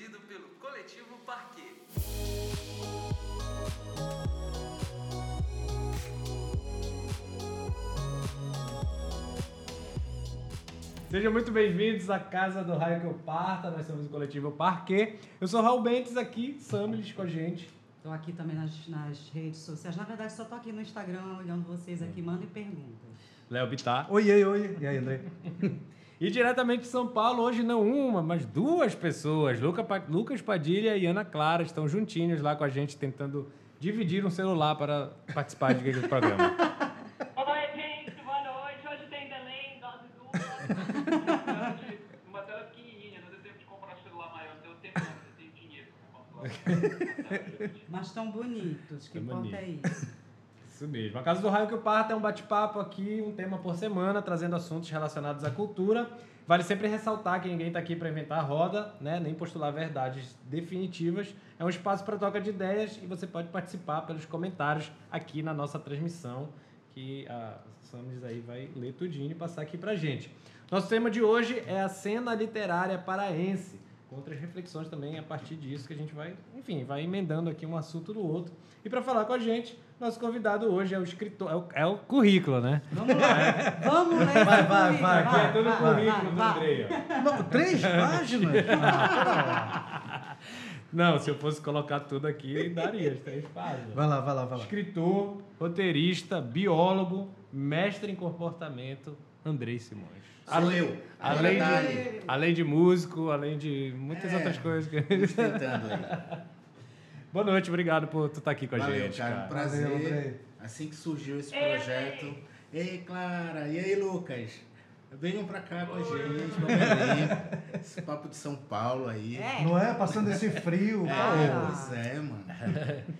produzido pelo Coletivo Parquet. Sejam muito bem-vindos à Casa do Raio que eu parta. Nós somos o coletivo Parquet. Eu sou Raul Bentes aqui, Samilis com a gente. Estou aqui também nas, nas redes sociais. Na verdade, só estou aqui no Instagram olhando vocês aqui. Mandem perguntas. Léo Bittar. Oi, oi, oi. E aí, André? E diretamente de São Paulo, hoje não uma, mas duas pessoas. Lucas Padilha e Ana Clara estão juntinhos lá com a gente, tentando dividir um celular para participar de do programa. Oi, gente, boa noite. Hoje tem Belém, dose dupla. Uma tela pequenininha, não deu tempo de comprar um celular maior, não deu tempo, não, eu tenho dinheiro. Mas tão bonitos. Que Tão importa é isso. Isso mesmo. A Casa do Raio que eu parto é um bate-papo aqui, um tema por semana, trazendo assuntos relacionados à cultura. Vale sempre ressaltar que ninguém está aqui para inventar a roda, né? nem postular verdades definitivas. É um espaço para troca de ideias e você pode participar pelos comentários aqui na nossa transmissão, que a Samis aí vai ler tudinho e passar aqui para gente. Nosso tema de hoje é a cena literária paraense, outras reflexões também a partir disso que a gente vai, enfim, vai emendando aqui um assunto do outro. E para falar com a gente, nosso convidado hoje é o escritor, é o, é o currículo, né? Vamos lá. Vamos ler Vai, vai, vai, Aqui é todo o currículo do. Andrei. Não, três páginas? Não, se eu fosse colocar tudo aqui, daria as três páginas. Vai lá, vai lá, vai lá. Escritor, roteirista, biólogo, mestre em comportamento, Andrei Simões. Eu. Além Agora de, além de músico, além de muitas É. outras coisas. que- tentando aí. Boa noite, obrigado por tu estar aqui com a Valeu, gente, cara. Um cara. prazer. Valeu, assim que surgiu esse projeto. Ei, Clara. E aí, Lucas? Venham pra cá com a gente, pra Belém. Esse papo de São Paulo aí. É. Não é? Passando esse frio. É, Ah. pois é, mano.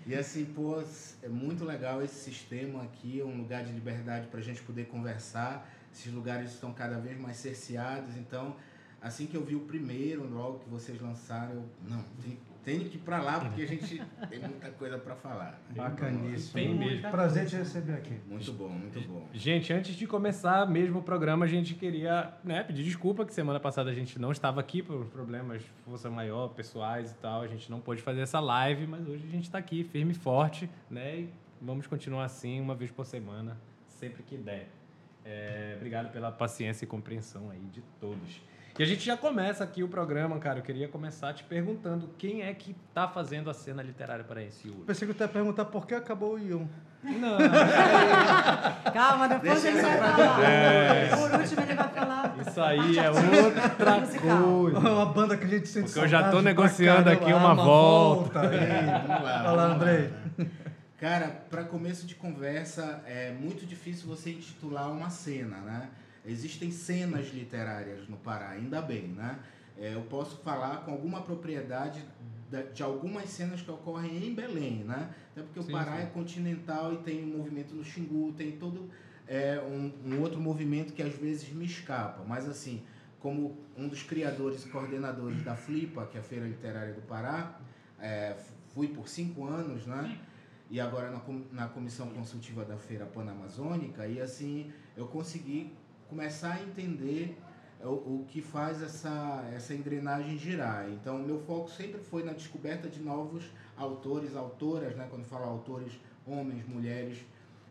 E assim, pô, é muito legal esse sistema aqui, é um lugar de liberdade pra gente poder conversar. Esses lugares estão cada vez mais cerceados, então, assim que eu vi o primeiro, logo que vocês lançaram, eu, não, tem- tenho que ir pra lá porque a gente tem muita coisa pra falar. né? Bacaníssimo. Tem mesmo. Prazer te receber aqui. Muito bom, muito bom. Gente, antes de começar mesmo o programa, a gente queria né, pedir desculpa que semana passada a gente não estava aqui por problemas de força maior, pessoais e tal. A gente não pôde fazer essa live, mas hoje a gente está aqui firme e forte, né? E vamos continuar assim, uma vez por semana, sempre que der. É, obrigado pela paciência e compreensão aí de todos. E a gente já começa aqui o programa, cara. Eu queria começar te perguntando quem é que tá fazendo a cena literária para esse Yuri? Pensei que tu ia perguntar por que acabou o Ion. Não, Calma, depois Deixa ele vai falar. É. Por último, ele vai falar. isso aí é outra coisa. Uma banda que a gente sente Porque eu já tô negociando aqui Ah, uma volta. aí. Vamos lá. Fala, Andrei. lá. Cara, para começo de conversa, é muito difícil você intitular uma cena, né? Existem cenas literárias no Pará, ainda bem, né? É, eu posso falar com alguma propriedade da- de algumas cenas que ocorrem em Belém, né? Até porque Sim, o Pará sim. é continental e tem um movimento no Xingu, tem todo é, um, um outro movimento que às vezes me escapa. Mas assim, como um dos criadores e coordenadores da Flipa, que é a Feira Literária do Pará, é, fui por cinco anos, né? E agora na, na comissão consultiva da Feira Panamazônica, e assim eu consegui começar a entender o, o que faz essa, essa engrenagem girar. Então, o meu foco sempre foi na descoberta de novos autores, autoras, né? Quando falo autores, homens, mulheres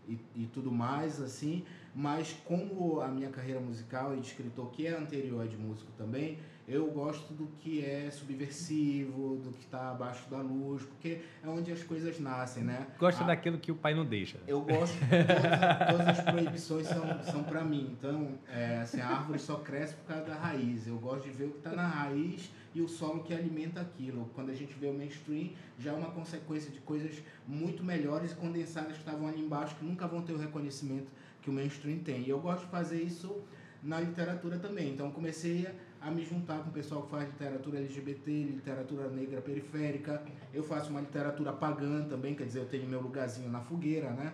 e, e tudo mais, assim. Mas como a minha carreira musical e de escritor, que é anterior de músico também, eu gosto do que é subversivo, do que está abaixo da luz, porque é onde as coisas nascem, né? Gosta A- daquilo que o pai não deixa. eu gosto, todas, todas as proibições são, são para mim. Então, é, assim, a árvore só cresce por causa da raiz. Eu gosto de ver o que está na raiz e o solo que alimenta aquilo. Quando a gente vê o mainstream, já é uma consequência de coisas muito melhores e condensadas que estavam ali embaixo, que nunca vão ter o reconhecimento que o mainstream tem. E eu gosto de fazer isso na literatura também. Então, comecei a a me juntar com o pessoal que faz literatura LGBT, literatura negra periférica. Eu faço uma literatura pagã também, quer dizer, eu tenho meu lugarzinho na fogueira, né?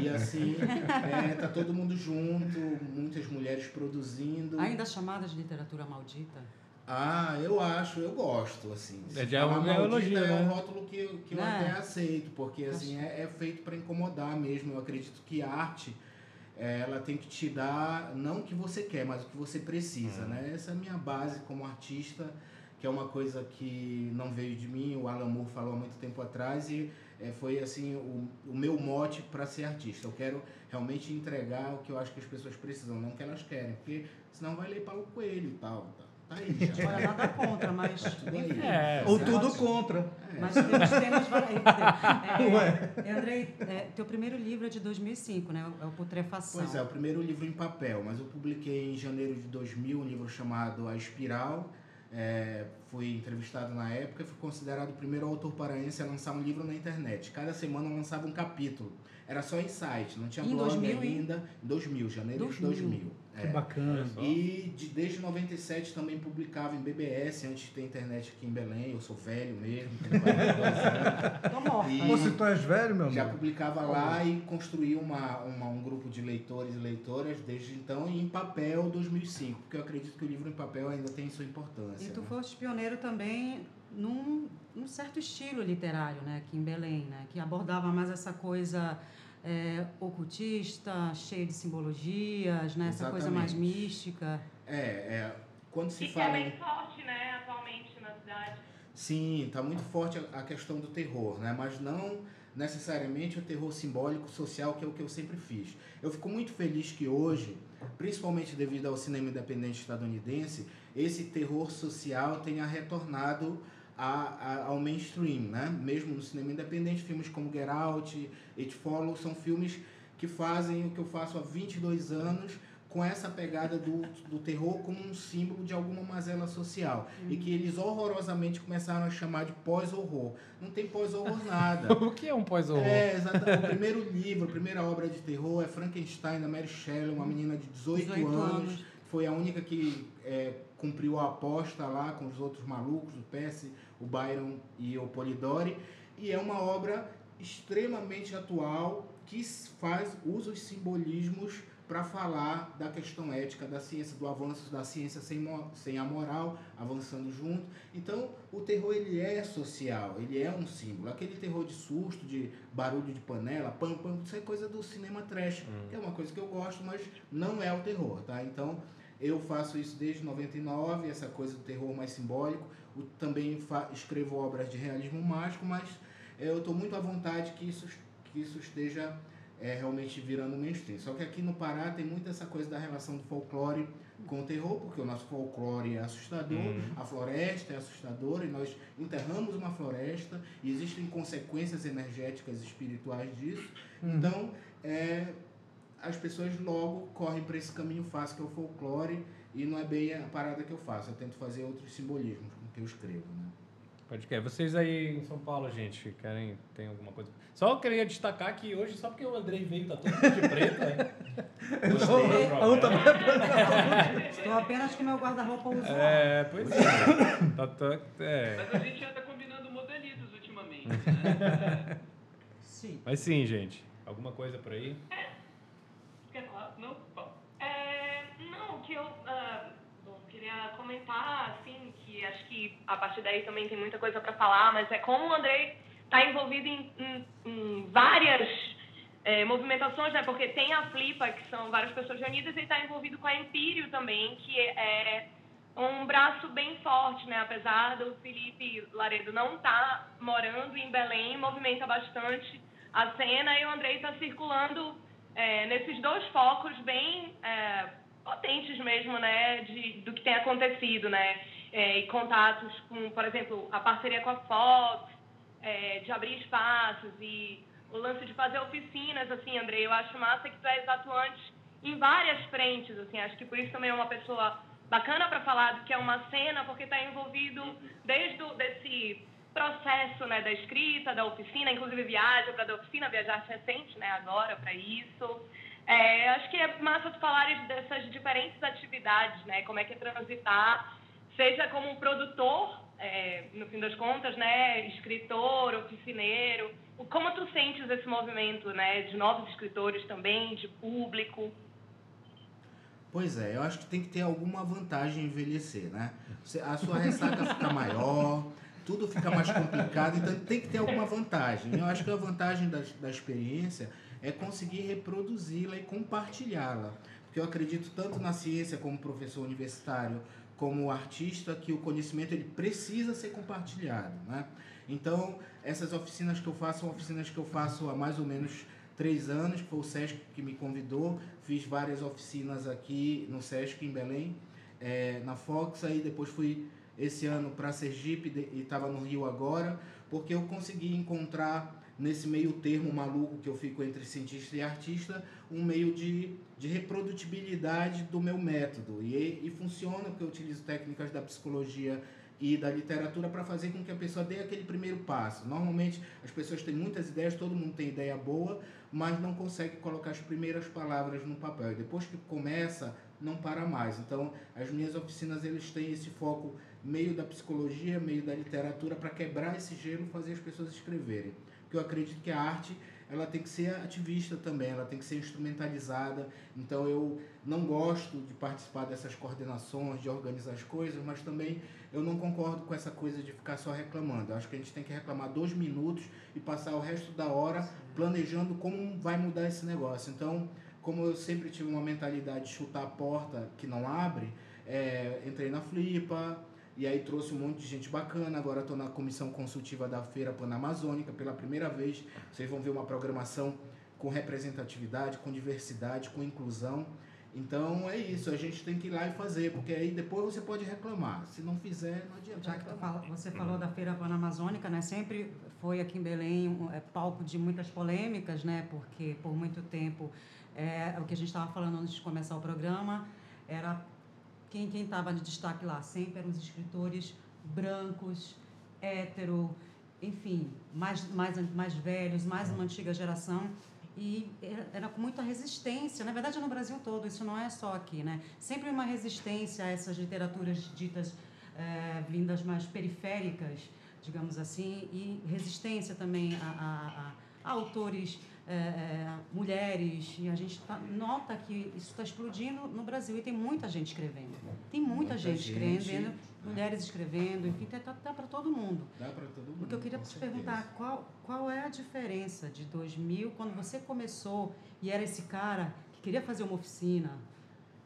E assim, é, tá todo mundo junto, muitas mulheres produzindo. Ainda chamada de literatura maldita? Ah, eu acho, eu gosto, assim. É, já é um- é um maldita, elogio, é um né? rótulo que, eu- que eu Né? até aceito, porque assim, é, é feito para incomodar mesmo. Eu acredito que a arte, é, ela tem que te dar, não o que você quer, mas o que você precisa, Hum. né? Essa é a minha base como artista, que é uma coisa que não veio de mim, o Alan Moore falou há muito tempo atrás e é, foi assim o, o meu mote para ser artista. Eu quero realmente entregar o que eu acho que as pessoas precisam, não o que elas querem, porque senão vai ler Paulo Coelho e tal. Tá, tá aí, já. Olha, nada contra, mas. enfim. É, Ou você tudo pode- contra. É. Mas temos, temos. É, Andrei, é, teu primeiro livro é de 2005, né? É o Putrefação. Pois é, o primeiro livro em papel, mas eu publiquei em janeiro de 2000 um livro chamado A Espiral. É, fui entrevistado na época e fui considerado o primeiro autor paraense a lançar um livro na internet. Cada semana eu lançava um capítulo. Era só em site, não tinha Em blog 2000, hein? ainda. Em 2000, janeiro de 2000. 2000. Que é. bacana. E de, desde 97 também publicava em BBS, antes de ter internet aqui em Belém. Eu sou velho mesmo, tenho 42 anos. Tô morta. Pô, se tu és velho, meu Já amigo. publicava lá e construí uma, uma- um grupo de leitores e leitoras desde então e em papel 2005, porque eu acredito que o livro em papel ainda tem sua importância. E tu né? foste pioneiro também num, num certo estilo literário, né? Aqui em Belém, né? Que abordava mais essa coisa é, ocultista, cheia de simbologias, né? Essa coisa mais mística. É, é, quando se E que é fala bem em forte, né, atualmente na cidade. Sim, está muito forte a, a questão do terror, né? Mas não necessariamente o terror simbólico social, que é o que eu sempre fiz. Eu fico muito feliz que hoje, principalmente devido ao cinema independente estadunidense, esse terror social tenha retornado a, a- ao mainstream, né? Mesmo no cinema independente, filmes como Get Out, It Follows, são filmes que fazem o que eu faço há 22 anos com essa pegada do, do terror como um símbolo de alguma mazela social. E que eles horrorosamente começaram a chamar de pós-horror. Não tem pós-horror nada. O que é um pós-horror? É, exatamente. O primeiro livro, a primeira obra de terror é Frankenstein, da Mary Shelley, uma menina de 18, 18 anos. anos. Foi a única que é, cumpriu a aposta lá com os outros malucos, o Percy, o Byron e o Polidori. E é uma obra extremamente atual que faz usa os simbolismos para falar da questão ética da ciência, do avanço da ciência sem, sem a moral, avançando junto. Então, o terror ele é social, ele é um símbolo. Aquele terror de susto, de barulho de panela, pam, pam, isso é coisa do cinema trash, que é uma coisa que eu gosto, mas não é o terror, tá? Então, eu faço isso desde 99, essa coisa do terror mais simbólico. O- também escrevo obras de realismo mágico, mas eh, eu estou muito à vontade que isso, que isso esteja eh, realmente virando mainstream. Só que aqui no Pará tem muito essa coisa da relação do folclore com o terror, porque o nosso folclore é assustador, Uhum. a floresta é assustadora e nós enterramos uma floresta e existem consequências energéticas e espirituais disso. Então, é, as pessoas logo correm para esse caminho fácil que é o folclore e não é bem a parada que eu faço. Eu tento fazer outros simbolismos com o que eu escrevo, né? Pode crer. Vocês aí em São Paulo, gente, querem, tem alguma coisa? Só eu queria destacar que hoje, só porque o Andrei veio, tá todo mundo de preto, né? Gostei. A outra Estou apenas com meu guarda-roupa usual. É, pois é. Tá, tá, é. Mas a gente anda combinando modelitos ultimamente, né? Sim. Mas sim, gente. Alguma coisa por aí? Quer que eu ah, bom, queria comentar, assim, que acho que a partir daí também tem muita coisa para falar, mas é como o Andrei está envolvido em, em- em várias é, movimentações, né? Porque tem a Flipa, que são várias pessoas reunidas, e está envolvido com a Empírio também, que é um braço bem forte, né? Apesar do Felipe Laredo não estar morando em Belém, movimenta bastante a cena e o Andrei está circulando é, nesses dois focos bem é, potentes mesmo, né, de, do que tem acontecido, né, é, e contatos com, por exemplo, a parceria com a Fox, é, de abrir espaços e o lance de fazer oficinas, assim, Andrei, eu acho massa que tu és atuante em várias frentes, assim, acho que por isso também é uma pessoa bacana para falar do que é uma cena, porque está envolvido desde o, desse processo, né, da escrita, da oficina, inclusive viaja para da oficina, viajar recente, né, agora para isso. É, acho que é massa tu falares dessas diferentes atividades, né, como é que é transitar, seja como um produtor, é, no fim das contas, né, escritor, oficineiro, como tu sentes esse movimento, né, de novos escritores também, de público? Pois é, eu acho que tem que ter alguma vantagem em envelhecer, né? A sua ressaca fica maior, tudo fica mais complicado, então tem que ter alguma vantagem. Eu acho que a vantagem da, da experiência é conseguir reproduzi-la e compartilhá-la. Porque eu acredito tanto na ciência como professor universitário, como artista que o conhecimento ele precisa ser compartilhado, né? Então, essas oficinas que eu faço são oficinas que eu faço há mais ou menos três anos, foi o Sesc que me convidou. Fiz várias oficinas aqui no Sesc, em Belém, é, na Fox. Aí depois fui esse ano para Sergipe e estava no Rio agora, porque eu consegui encontrar nesse meio termo maluco que eu fico entre cientista e artista, um meio de, de reprodutibilidade do meu método. E, e funciona porque eu utilizo técnicas da psicologia e da literatura para fazer com que a pessoa dê aquele primeiro passo. Normalmente as pessoas têm muitas ideias, todo mundo tem ideia boa, mas não consegue colocar as primeiras palavras no papel. E depois que começa, não para mais. Então, as minhas oficinas eles têm esse foco meio da psicologia, meio da literatura para quebrar esse gelo, fazer as pessoas escreverem. Porque eu acredito que a arte ela tem que ser ativista também, ela tem que ser instrumentalizada. Então eu não gosto de participar dessas coordenações, de organizar as coisas, mas também eu não concordo com essa coisa de ficar só reclamando. Eu acho que a gente tem que reclamar dois minutos e passar o resto da hora planejando como vai mudar esse negócio. Então, como eu sempre tive uma mentalidade de chutar a porta que não abre, é, entrei na Flipa, e aí trouxe um monte de gente bacana. Agora estou na comissão consultiva da Feira Panamazônica pela primeira vez. Vocês vão ver uma programação com representatividade, com diversidade, com inclusão. Então é isso, a gente tem que ir lá e fazer, porque aí depois você pode reclamar. Se não fizer, não adianta. Já que fala- você falou da Feira Panamazônica, né? Sempre foi aqui em Belém um, é, palco de muitas polêmicas, né? Porque por muito tempo, é, o que a gente estava falando antes de começar o programa, era quem quem estava de destaque lá sempre eram os escritores brancos, hétero, enfim, mais mais mais velhos, mais uma antiga geração e era, com muita resistência. Na verdade, é no Brasil todo, isso não é só aqui, né? Sempre uma resistência a essas literaturas ditas eh, vindas mais periféricas, digamos assim, e resistência também a, a- a- a autores, eh, eh, mulheres. E a gente tá- nota que isso está explodindo no Brasil e tem muita gente escrevendo. Tem muita, Muita gente, gente, escrevendo, né? mulheres escrevendo, enfim, tá, tá para todo mundo. Dá para todo mundo. O que eu queria te certeza. perguntar, qual, qual é a diferença de 2000, quando você começou e era esse cara que queria fazer uma oficina,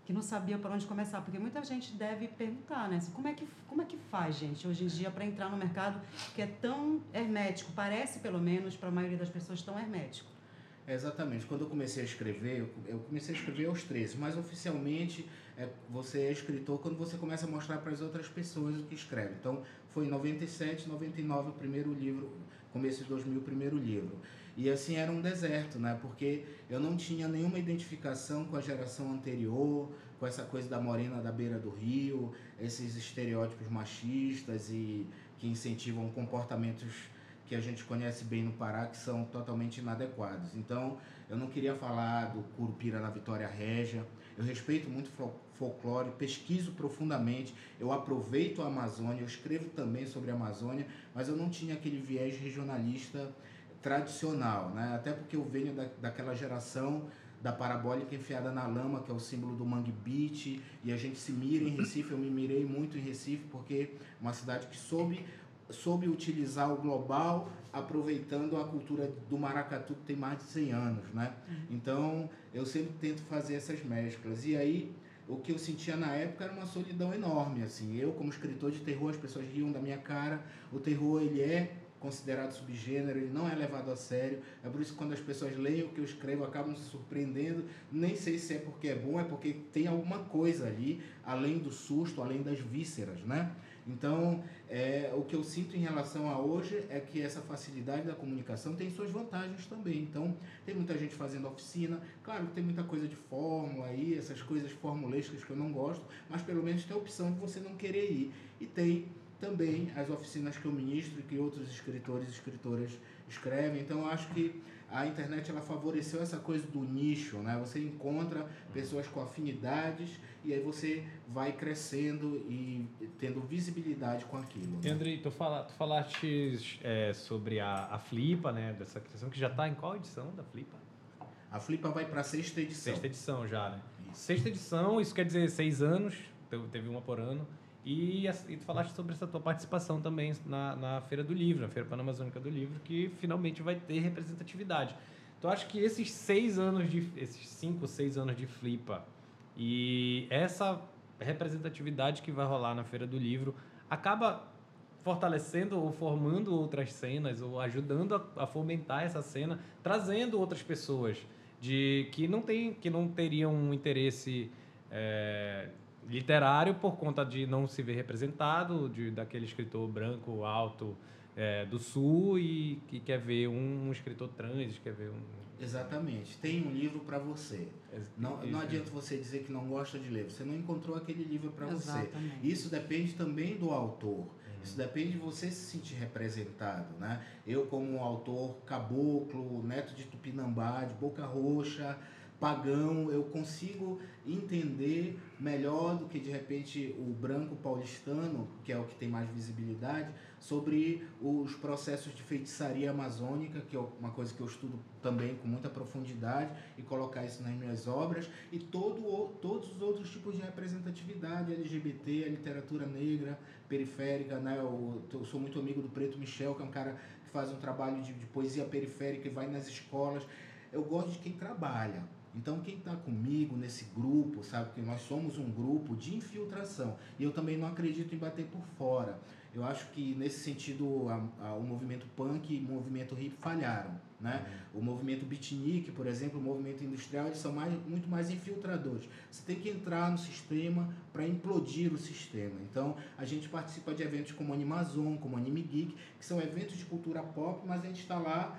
que não sabia por onde começar? Porque muita gente deve perguntar, né? Assim, como, é que, como é que faz, gente, hoje em dia, para entrar no mercado que é tão hermético, parece pelo menos para a maioria das pessoas tão hermético? É, exatamente. Quando eu comecei a escrever, eu- comecei a escrever aos 13, mas oficialmente é, você é escritor quando você começa a mostrar para as outras pessoas o que escreve. Então, foi em 97, 99 o primeiro livro, começo de 2000 o primeiro livro. E assim era um deserto, né? Porque eu não tinha nenhuma identificação com a geração anterior, com essa coisa da morena da beira do rio, esses estereótipos machistas e que incentivam comportamentos que a gente conhece bem no Pará que são totalmente inadequados. Então, eu não queria falar do Curupira na Vitória Régia. Eu respeito muito fol- folclore, pesquiso profundamente, eu aproveito a Amazônia, eu escrevo também sobre a Amazônia, mas eu não tinha aquele viés regionalista tradicional, né? Até porque eu venho da, daquela geração da parabólica enfiada na lama, que é o símbolo do Mangue Beach, e a gente se mira em Recife, eu me mirei muito em Recife, porque é uma cidade que soube soube utilizar o global aproveitando a cultura do maracatu que tem mais de 100 anos, né? Então, eu sempre tento fazer essas mesclas. E aí, o que eu sentia na época era uma solidão enorme, assim. Eu, como escritor de terror, as pessoas riam da minha cara. O terror, ele é considerado subgênero, ele não é levado a sério. É por isso que quando as pessoas leem o que eu escrevo, acabam se surpreendendo. Nem sei se é porque é bom, é porque tem alguma coisa ali, além do susto, além das vísceras, né? Então, é, o que eu sinto em relação a hoje é que essa facilidade da comunicação tem suas vantagens também. Então, tem muita gente fazendo oficina. Claro que tem muita coisa de fórmula aí, essas coisas formulescas que eu não gosto, mas pelo menos tem a opção de você não querer ir. E tem também as oficinas que eu ministro e que outros escritores e escritoras escrevem. Então, eu acho que a internet ela favoreceu essa coisa do nicho, né? Você encontra pessoas com afinidades e aí você vai crescendo e tendo visibilidade com aquilo. Né? Andrei, tu, fala, tu falaste é, sobre a, a Flipa, né? Dessa questão que já está em qual edição da Flipa? A Flipa vai para a sexta edição. Sexta edição já, né? Isso. Sexta edição, isso quer dizer seis anos, te- teve uma por ano. E, e tu falaste sobre essa tua participação também na, na Feira do Livro, na Feira Panamazônica do Livro, que finalmente vai ter representatividade. Tu acha que esses seis anos de. esses cinco, seis anos de Flipa e essa representatividade que vai rolar na Feira do Livro acaba fortalecendo ou formando outras cenas ou ajudando a, a fomentar essa cena, trazendo outras pessoas de que não tem que não teriam um interesse é, literário por conta de não se ver representado de daquele escritor branco alto é, do sul e que quer ver um, um escritor trans quer ver um Exatamente. Tem um livro para você. Não, não adianta você dizer que não gosta de ler. Você não encontrou aquele livro para você. Isso depende também do autor. Uhum. Isso depende de você se sentir representado, né? Eu como autor caboclo, neto de Tupinambá, de Boca Roxa, pagão, eu consigo entender melhor do que de repente o branco paulistano, que é o que tem mais visibilidade, sobre os processos de feitiçaria amazônica, que é uma coisa que eu estudo também com muita profundidade e colocar isso nas minhas obras e todo, todos os outros tipos de representatividade LGBT, a literatura negra, periférica, né? Eu, eu sou muito amigo do Preto Michel, que é um cara que faz um trabalho de, de poesia periférica e vai nas escolas. Eu gosto de quem trabalha. Então, quem está comigo nesse grupo, sabe que nós somos um grupo de infiltração. E eu também não acredito em bater por fora. Eu acho que, nesse sentido, a- a- o movimento punk e o movimento hip falharam. Né? O movimento beatnik, por exemplo, o movimento industrial, eles são mais, muito mais infiltradores. Você tem que entrar no sistema para implodir o sistema. Então, a gente participa de eventos como Animazon, como Anime Geek, que são eventos de cultura pop, mas a gente está lá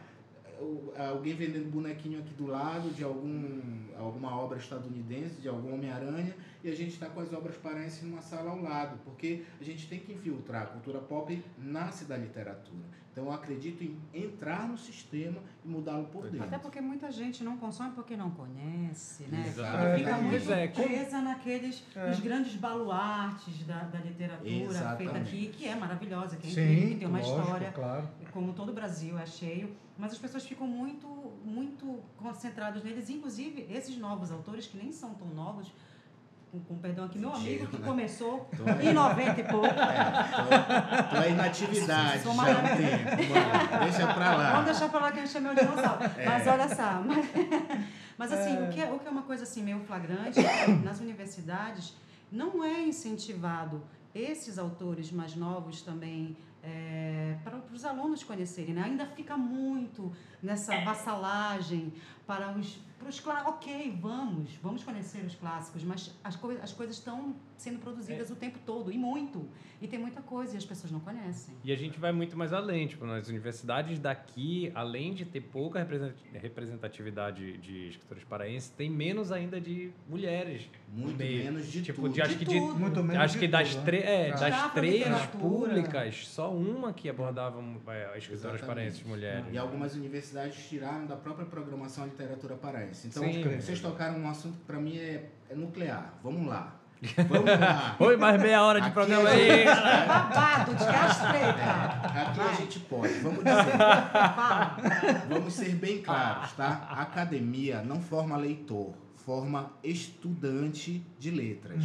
alguém vendendo bonequinho aqui do lado de algum, alguma obra estadunidense, de algum Homem-Aranha, e a gente está com as obras paraenses numa sala ao lado, porque a gente tem que infiltrar. A cultura pop nasce da literatura. Então eu acredito em entrar no sistema e mudá-lo por dentro. Até porque muita gente não consome porque não conhece, né? Exatamente. Fica É, muito é, presa naqueles os grandes baluartes da, da literatura Exatamente. feita aqui, que é maravilhosa, que é Sim, incrível, que tem uma lógico, história, claro. como todo o Brasil é cheio, mas as pessoas ficam muito, muito concentradas neles, inclusive esses novos autores, que nem são tão novos, com, com perdão aqui, meu amigo que né? começou Tô em aí, 90 e pouco. é, tô, tô aí na atividade Sou já um mano. Deixa pra lá. Vamos deixar pra lá que a gente é meu dinossauro. É. Mas olha só. Mas, mas assim, O, que é, o que é uma coisa assim meio flagrante, é que nas universidades não é incentivado esses autores mais novos também é, para os alunos conhecerem. Né? Ainda fica muito nessa vassalagem para os, para os clá- Ok, vamos, vamos conhecer os clássicos, mas as, coi as coisas estão sendo produzidas o tempo todo, e muito. E tem muita coisa e as pessoas não conhecem. E a gente vai muito mais além, tipo, nas universidades daqui, além de ter pouca represent- representatividade de escritores paraenses, tem menos ainda de mulheres. Muito meio. menos de tipo, tudo. de, acho De que de, tudo. Muito menos acho de que das, tudo, tre- é, né? das três públicas, só uma que abordava é, escritoras paraenses mulheres. E algumas universidades tiraram da própria programação a literatura paraense. Então, Sim. vocês tocaram um assunto que para mim é, é nuclear. Vamos lá. Vamos lá. Oi, mais meia hora de Aqui programa a aí. É babado de castreta. É, aqui a Vai. gente pode. Vamos dizer. Vamos ser bem claros, tá? A academia não forma leitor, forma estudante de letras,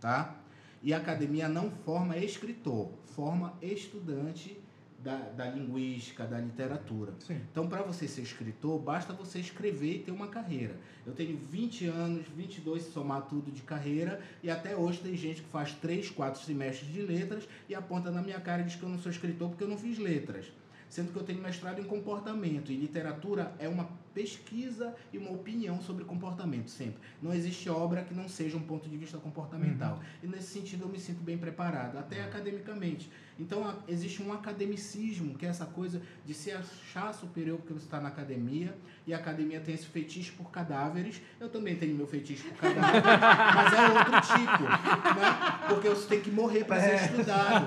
tá? E a academia não forma escritor, forma estudante da, da linguística, da literatura. Sim. Então, para você ser escritor, basta você escrever e ter uma carreira. Eu tenho 20 anos, 22 se somar tudo de carreira, e até hoje tem gente que faz 3, 4 semestres de letras e aponta na minha cara e diz que eu não sou escritor porque eu não fiz letras. Sendo que eu tenho mestrado em comportamento e literatura é uma pesquisa e uma opinião sobre comportamento sempre. Não existe obra que não seja um ponto de vista comportamental. E nesse sentido eu me sinto bem preparado, até academicamente. Então a- existe um academicismo, que é essa coisa de se achar superior porque você está na academia, e a academia tem esse fetiche por cadáveres. Eu também tenho meu fetiche por cadáveres, mas é outro tipo, né? Porque você tem que morrer para ser estudado.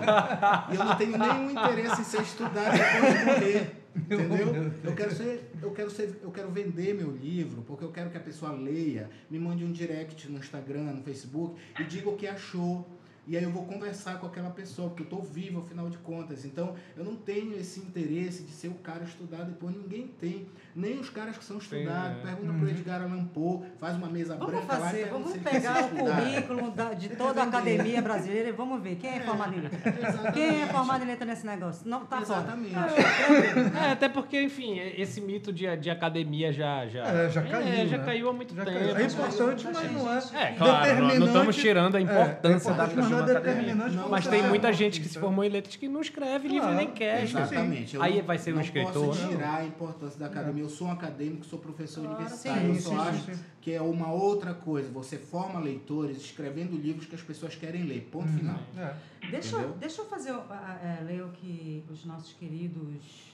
E eu não tenho nenhum interesse em ser estudado depois morrer. Entendeu? Eu quero ser, eu quero ser, eu quero vender meu livro, porque eu quero que a pessoa leia, me mande um direct no Instagram, no Facebook e diga o que achou. E aí eu vou conversar com aquela pessoa, porque eu estou vivo, afinal de contas. Então, eu não tenho esse interesse de ser o cara estudado depois, ninguém tem. Nem os caras que são estudados. é. Pergunta pro Edgar Allan Poe, faz uma mesa Vamos branca lá e fazer, pergunta vamos pegar o currículo da- de toda a academia brasileira e vamos ver quem é formado em letra. Exatamente. Quem é formado em letra nesse negócio? Não, tá fora. Exatamente. É, até porque, enfim, esse mito de, de academia já, já, É, já caiu, já né? caiu há muito Já tempo. caiu. É importante, mas não é. É, claro, não- não estamos tirando a importância é, da, mas de não uma é academia. determinante Mas tem muita gente que se formou em letras que não escreve livro Claro, nem quer. Exatamente. Eu Aí não- vai ser um não escritor? posso Não. tirar a importância da academia. Eu sou um acadêmico, sou professor universitário. sim, eu sim, só sim, acho sim. que é uma outra coisa. Você forma leitores escrevendo livros que as pessoas querem ler. Ponto Uhum. final. É. Deixa, Entendeu? deixa eu fazer, é, ler o que os nossos queridos,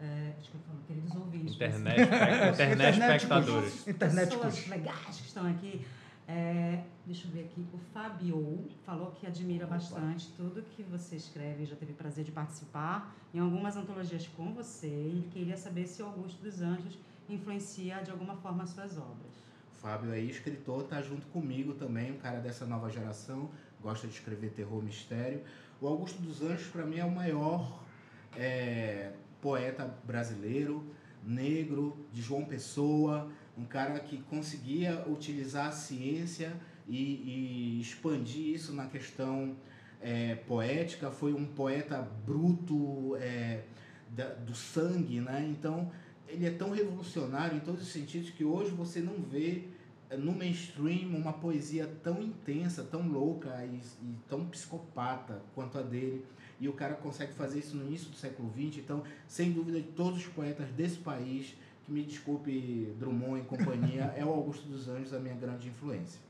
é, acho que eu falo, queridos ouvintes. Internet, internet Internet, espectadores. Internet, pessoas legais que estão aqui. É, deixa eu ver aqui. O Fabio falou que admira bastante tudo que você escreve, já teve prazer de participar em algumas antologias com você e queria saber se o Augusto dos Anjos influencia de alguma forma as suas obras. Fábio aí, escritor, tá junto comigo também, um cara dessa nova geração, gosta de escrever terror, mistério. O Augusto dos Anjos, para mim, é o maior é, poeta brasileiro, negro, de João Pessoa, um cara que conseguia utilizar a ciência e, e expandir isso na questão é, poética. Foi um poeta bruto, é, da- do sangue, né? Então, ele é tão revolucionário em todos os sentidos que hoje você não vê eh, no mainstream uma poesia tão intensa, tão louca e, e tão psicopata quanto a dele. E o cara consegue fazer isso no início do século XX. Então, sem dúvida, todos os poetas desse país, que me desculpe Drummond e companhia, é o Augusto dos Anjos a minha grande influência.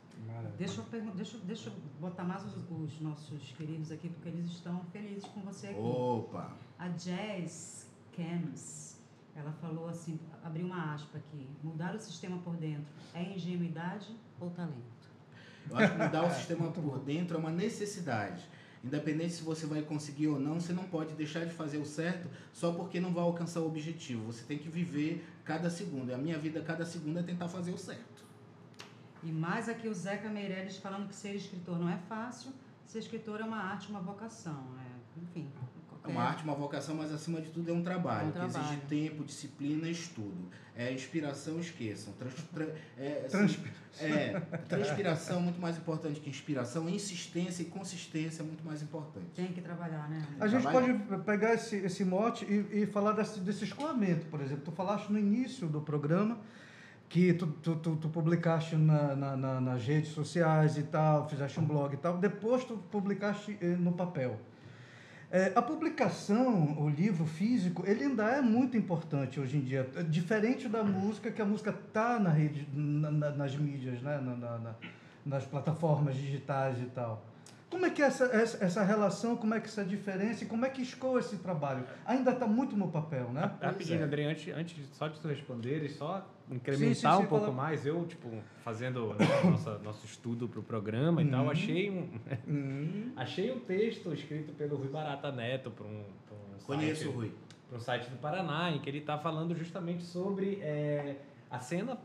Deixa eu, deixa, eu- deixa eu botar mais os, os nossos queridos aqui, porque eles estão felizes com você aqui. Opa! A Jazz Cams, ela falou assim, abriu uma aspa aqui, mudar o sistema por dentro é ingenuidade ou talento? Eu acho que mudar o sistema por dentro é uma necessidade. Independente se você vai conseguir ou não, você não pode deixar de fazer o certo só porque não vai alcançar o objetivo. Você tem que viver cada segundo. E a minha vida, cada segundo, é tentar fazer o certo. E mais aqui o Zeca Meirelles falando que ser escritor não é fácil, ser escritor é uma arte, uma vocação. É, enfim, É uma arte, uma vocação, mas acima de tudo é um trabalho, É um que exige trabalho. tempo, disciplina e estudo. É inspiração, esqueçam. Trans, tra- é, assim, é, transpiração é muito mais importante que inspiração. Insistência e consistência é muito mais importante. Tem que trabalhar, né? A gente Trabalha. pode pegar esse, esse mote e, e falar desse, desse escoamento, por exemplo. Tu falaste no início do programa que tu, tu, tu, tu publicaste na, na- na- nas redes sociais e tal, fizeste um blog e tal, depois tu publicaste eh, no papel. É, a publicação, o livro físico, ele ainda é muito importante hoje em dia. É Diferente da música, que a música está na rede, na- na- nas mídias, né? Na- na- na- nas plataformas digitais e tal. Como é que é essa, essa, essa relação, como é que essa diferença e como é que escoa esse trabalho? Ainda está muito no papel, né? Rapidinho, é. André, antes, antes só de tu responderes, só incrementar sim, um sim, pouco fala. mais, eu, tipo, fazendo né, nossa, nosso estudo pro programa e tal, Uhum. achei um, Hum, achei um texto escrito pelo Rui Barata Neto para um, pra um Conheço site, o Rui. pra um site do Paraná, em que ele está falando justamente sobre é, a cena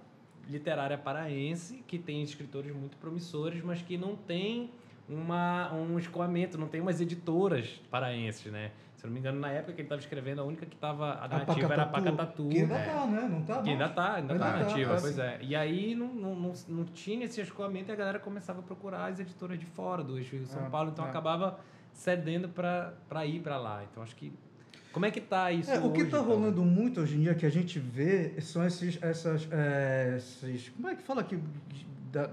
literária paraense, que tem escritores muito promissores, mas que não tem uma, um escoamento, não tem umas editoras paraenses, né? Se eu não me engano, na época que ele estava escrevendo, a única que estava nativa era a Pacatatu. Que ainda né? está, né? Não está Que ainda tá, ainda, Ainda tá tá, nativa, é. pois é. E aí não, não, não, não tinha esse escoamento e a galera começava a procurar as editoras de fora do eixo São É, Paulo, então é. acabava cedendo para ir para lá. Então acho que. Como é que tá isso? É, o que está então? rolando muito hoje em dia, que a gente vê, são esses, essas, é, esses, como é que fala que, dá-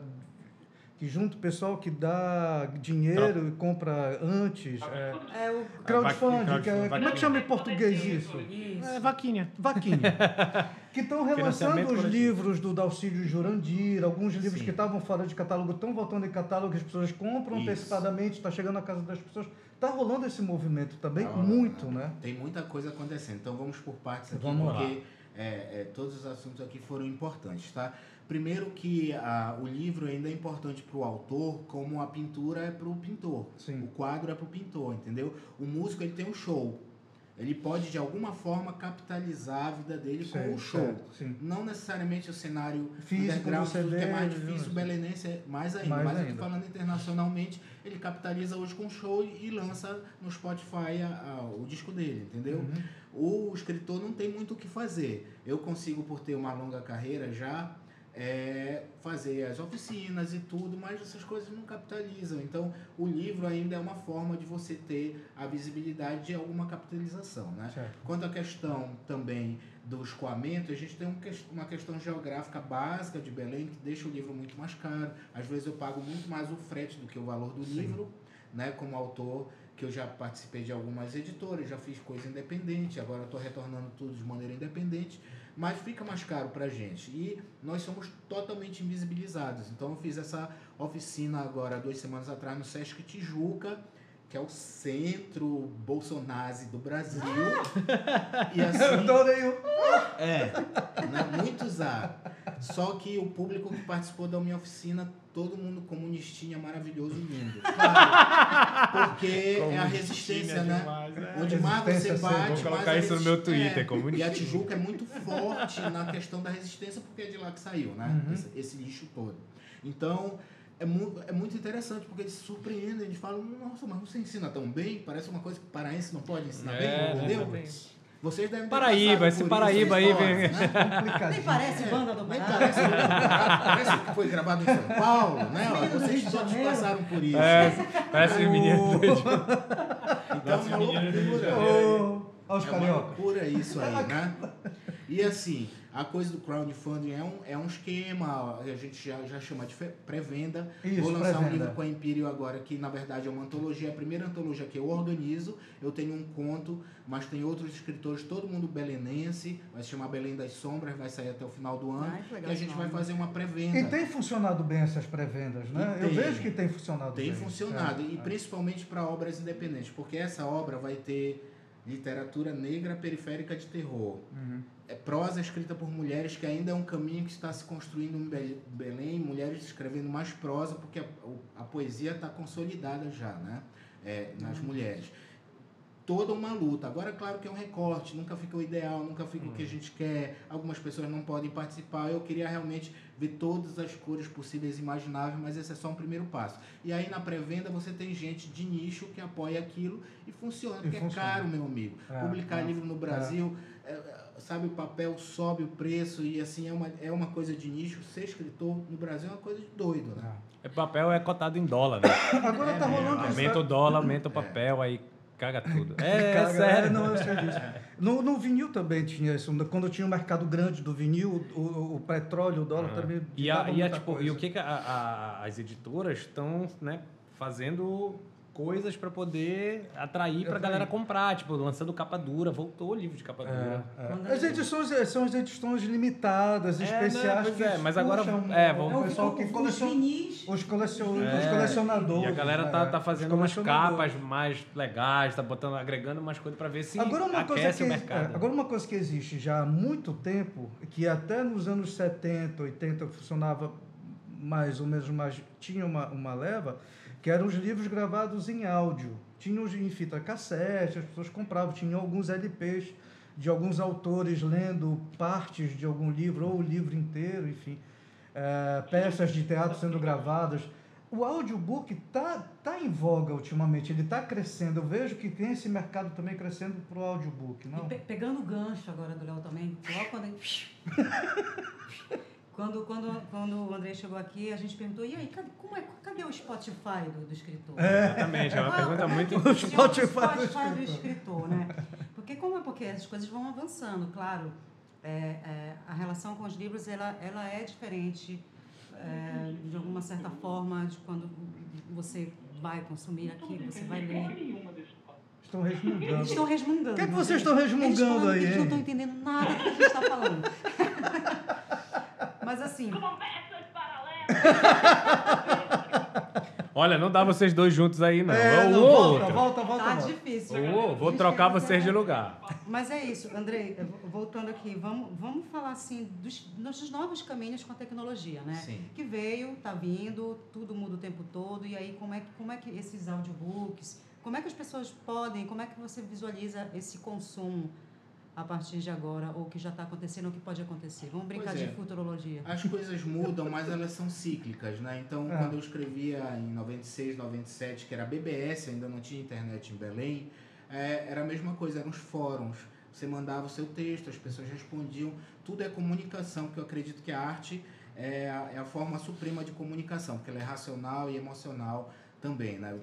que junto o pessoal que dá dinheiro e compra antes, é, É o... crowdfunding, Vaqui- que é- como é crowdfunding. que chama em português isso? Isso. É vaquinha. Vaquinha. que estão relançando os coletivo. livros do Dalcídio Jurandir, alguns livros Sim. que estavam fora de catálogo estão voltando em catálogo, as pessoas compram Isso. antecipadamente, está chegando na casa das pessoas. Está rolando esse movimento também, Tá, muito, né? Tem muita coisa acontecendo. Então vamos por partes aqui, Vamos lá. porque é, é, todos os assuntos aqui foram importantes, tá? Primeiro que a, o livro ainda é importante para o autor, como a pintura é para o pintor. Sim. O quadro é para o pintor, entendeu? O músico ele tem um show. ele pode de alguma forma capitalizar a vida dele com Certo, o show. certo. Não necessariamente o cenário Físico que é mais né? difícil, o belenense é mais ainda. Mais Mas eu ainda. tô falando internacionalmente, ele capitaliza hoje com show e lança no Spotify a- a- o disco dele, entendeu? Uhum. O escritor não tem muito o que fazer. Eu consigo, por ter uma longa carreira já, é, fazer as oficinas e tudo, mas essas coisas não capitalizam. Então, o livro ainda é uma forma de você ter a visibilidade de alguma capitalização, né? Certo. Quanto à questão também do escoamento, a gente tem um uma questão geográfica básica de Belém que deixa o livro muito mais caro. Às vezes eu pago muito mais o frete do que o valor do livro, né? Como autor, que eu já participei de algumas editoras, já fiz coisa independente, agora estou retornando tudo de maneira independente, mas fica mais caro para a gente. E nós somos totalmente invisibilizados. Então eu fiz essa oficina agora, duas semanas atrás, no Sesc Tijuca, que é o centro bolsonaro do Brasil. E assim, Eu adorei o- é, né, muitos. Só que o público que participou da minha oficina, todo mundo comunistinha, maravilhoso, lindo. Claro, porque é a resistência, né? Onde mais você bate. Vou colocar isso no meu Twitter, é. E a Tijuca é muito forte na questão da resistência, porque é de lá que saiu, né? Uhum. Esse, esse lixo todo. Então, é muito, é muito interessante, porque eles se surpreendem, eles falam, nossa, mas você ensina tão bem, parece uma coisa que paraense não pode ensinar É, bem, entendeu? exatamente. Vocês devem ter Paraíba, esse Paraíba aí, vem- né? Nem parece É, banda do Nem Pará. parece, parece que foi gravado em São Paulo, né? Ó, do Vocês todos Janeiro. passaram por isso. É, parece O- menino doido. Então é uma loucura. Ô, Aos É uma loucura isso aí, né? E assim, a coisa do crowdfunding é um, é um esquema, a gente já, já chama de pré-venda. Vou lançar um pré-venda. livro com a Imperial agora, que na verdade é uma antologia, a primeira antologia que eu organizo. Eu tenho um conto, mas tem outros escritores, todo mundo belenense, vai se chamar Belém das Sombras, vai sair até o final do ano. Ai, que legal que a gente vai fazer uma pré-venda. E tem funcionado bem essas pré-vendas, né? E Eu tem. vejo que tem funcionado Tem bem. funcionado, É, e é. principalmente para obras independentes, porque essa obra vai ter literatura negra periférica de terror. Uhum. É prosa escrita por mulheres, que ainda é um caminho que está se construindo em Be- Belém, mulheres escrevendo mais prosa, porque a, a poesia está consolidada já, né? É, nas mulheres. Toda uma luta. Agora, claro que é um recorte, nunca fica o ideal, nunca fica o que a gente quer. Algumas pessoas não podem participar. Eu queria realmente ver todas as cores possíveis e imagináveis, mas esse é só um primeiro passo. E aí, na pré-venda, você tem gente de nicho que apoia aquilo e funciona, E porque funciona. é caro, meu amigo. É, Publicar é, livro no Brasil, é, é, sabe, o papel sobe o preço e assim é uma, é uma coisa de nicho. Ser escritor no Brasil é uma coisa de doido, né? O papel é cotado em dólar, né? Agora tá rolando essa... Aumenta o dólar, aumenta o papel, aí caga tudo. É, é Cara, sério. Não, eu sei disso. No, no vinil também tinha isso. Quando tinha o mercado grande do vinil, o, o- o petróleo, o dólar também. E, a, e, a, tipo, e o que, que a- a- as editoras estão né, fazendo coisas para poder atrair para a galera comprar, tipo, lançando capa dura, voltou o livro de capa dura. É, é. As edições são as edições limitadas, É, especiais. né, pois que é, mas agora- é, o vamos- É o, pessoal o, que os coleciona. vinis. Os, colecion... É, os colecionadores. E a galera tá, tá Os fazendo umas capas mais legais, tá botando, agregando umas coisas para ver se Agora uma, coisa aquece que, o mercado. é, agora uma coisa que existe já há muito tempo, que até nos anos 70, 80 funcionava mais ou menos, mas tinha uma, uma leva, que eram os livros gravados em áudio. Tinham os em fita cassete, as pessoas compravam, tinham alguns LPs de alguns autores lendo partes de algum livro, ou o livro inteiro, enfim. É, peças de teatro sendo gravadas. O audiobook tá, tá em voga ultimamente, ele está crescendo. Eu vejo que tem esse mercado também crescendo para o audiobook, E não? pe- pegando o gancho agora do Léo também, logo quando, quando, quando, quando o André chegou aqui, a gente perguntou, e aí, cadê, como é, cadê o Spotify do, do escritor? Exatamente, é uma Qual pergunta muito. o Spotify do Spotify do escritor, né? Porque como é porque as coisas vão avançando, claro. É, é, a relação com os livros ela, ela é diferente é, de alguma certa forma de quando você vai consumir aquilo, você vai ler. papo. Estão resmungando. Estão resmungando. O que é que né, vocês estão Eles resmungando aí, Eles não estão entendendo nada do que a gente está falando. Mas assim, Conversas paralelas. Olha, não dá vocês dois juntos aí, não. É, É, não, ou volta, outro. volta, volta, tá volta. difícil. Ô, vou trocar vocês de fazer- lugar. Mas é isso, Andrei, voltando aqui, vamos, vamos falar assim dos, dos novos caminhos com a tecnologia, né? Sim. Que veio, tá vindo, tudo muda o tempo todo, e aí como é, que- como é que esses audiobooks, Como é que as pessoas podem, como é que você visualiza esse consumo a partir de agora, ou que já está acontecendo, ou que pode acontecer? Vamos brincar é. de futurologia. As coisas mudam, mas elas são cíclicas, né? Então, É. quando eu escrevia em 96, 97, que era BBS, ainda não tinha internet em Belém, é, era a mesma coisa, eram os fóruns. Você mandava o seu texto, as pessoas respondiam. Tudo é comunicação, porque eu acredito que a arte é a, é a forma suprema de comunicação, porque ela é racional e emocional também, né?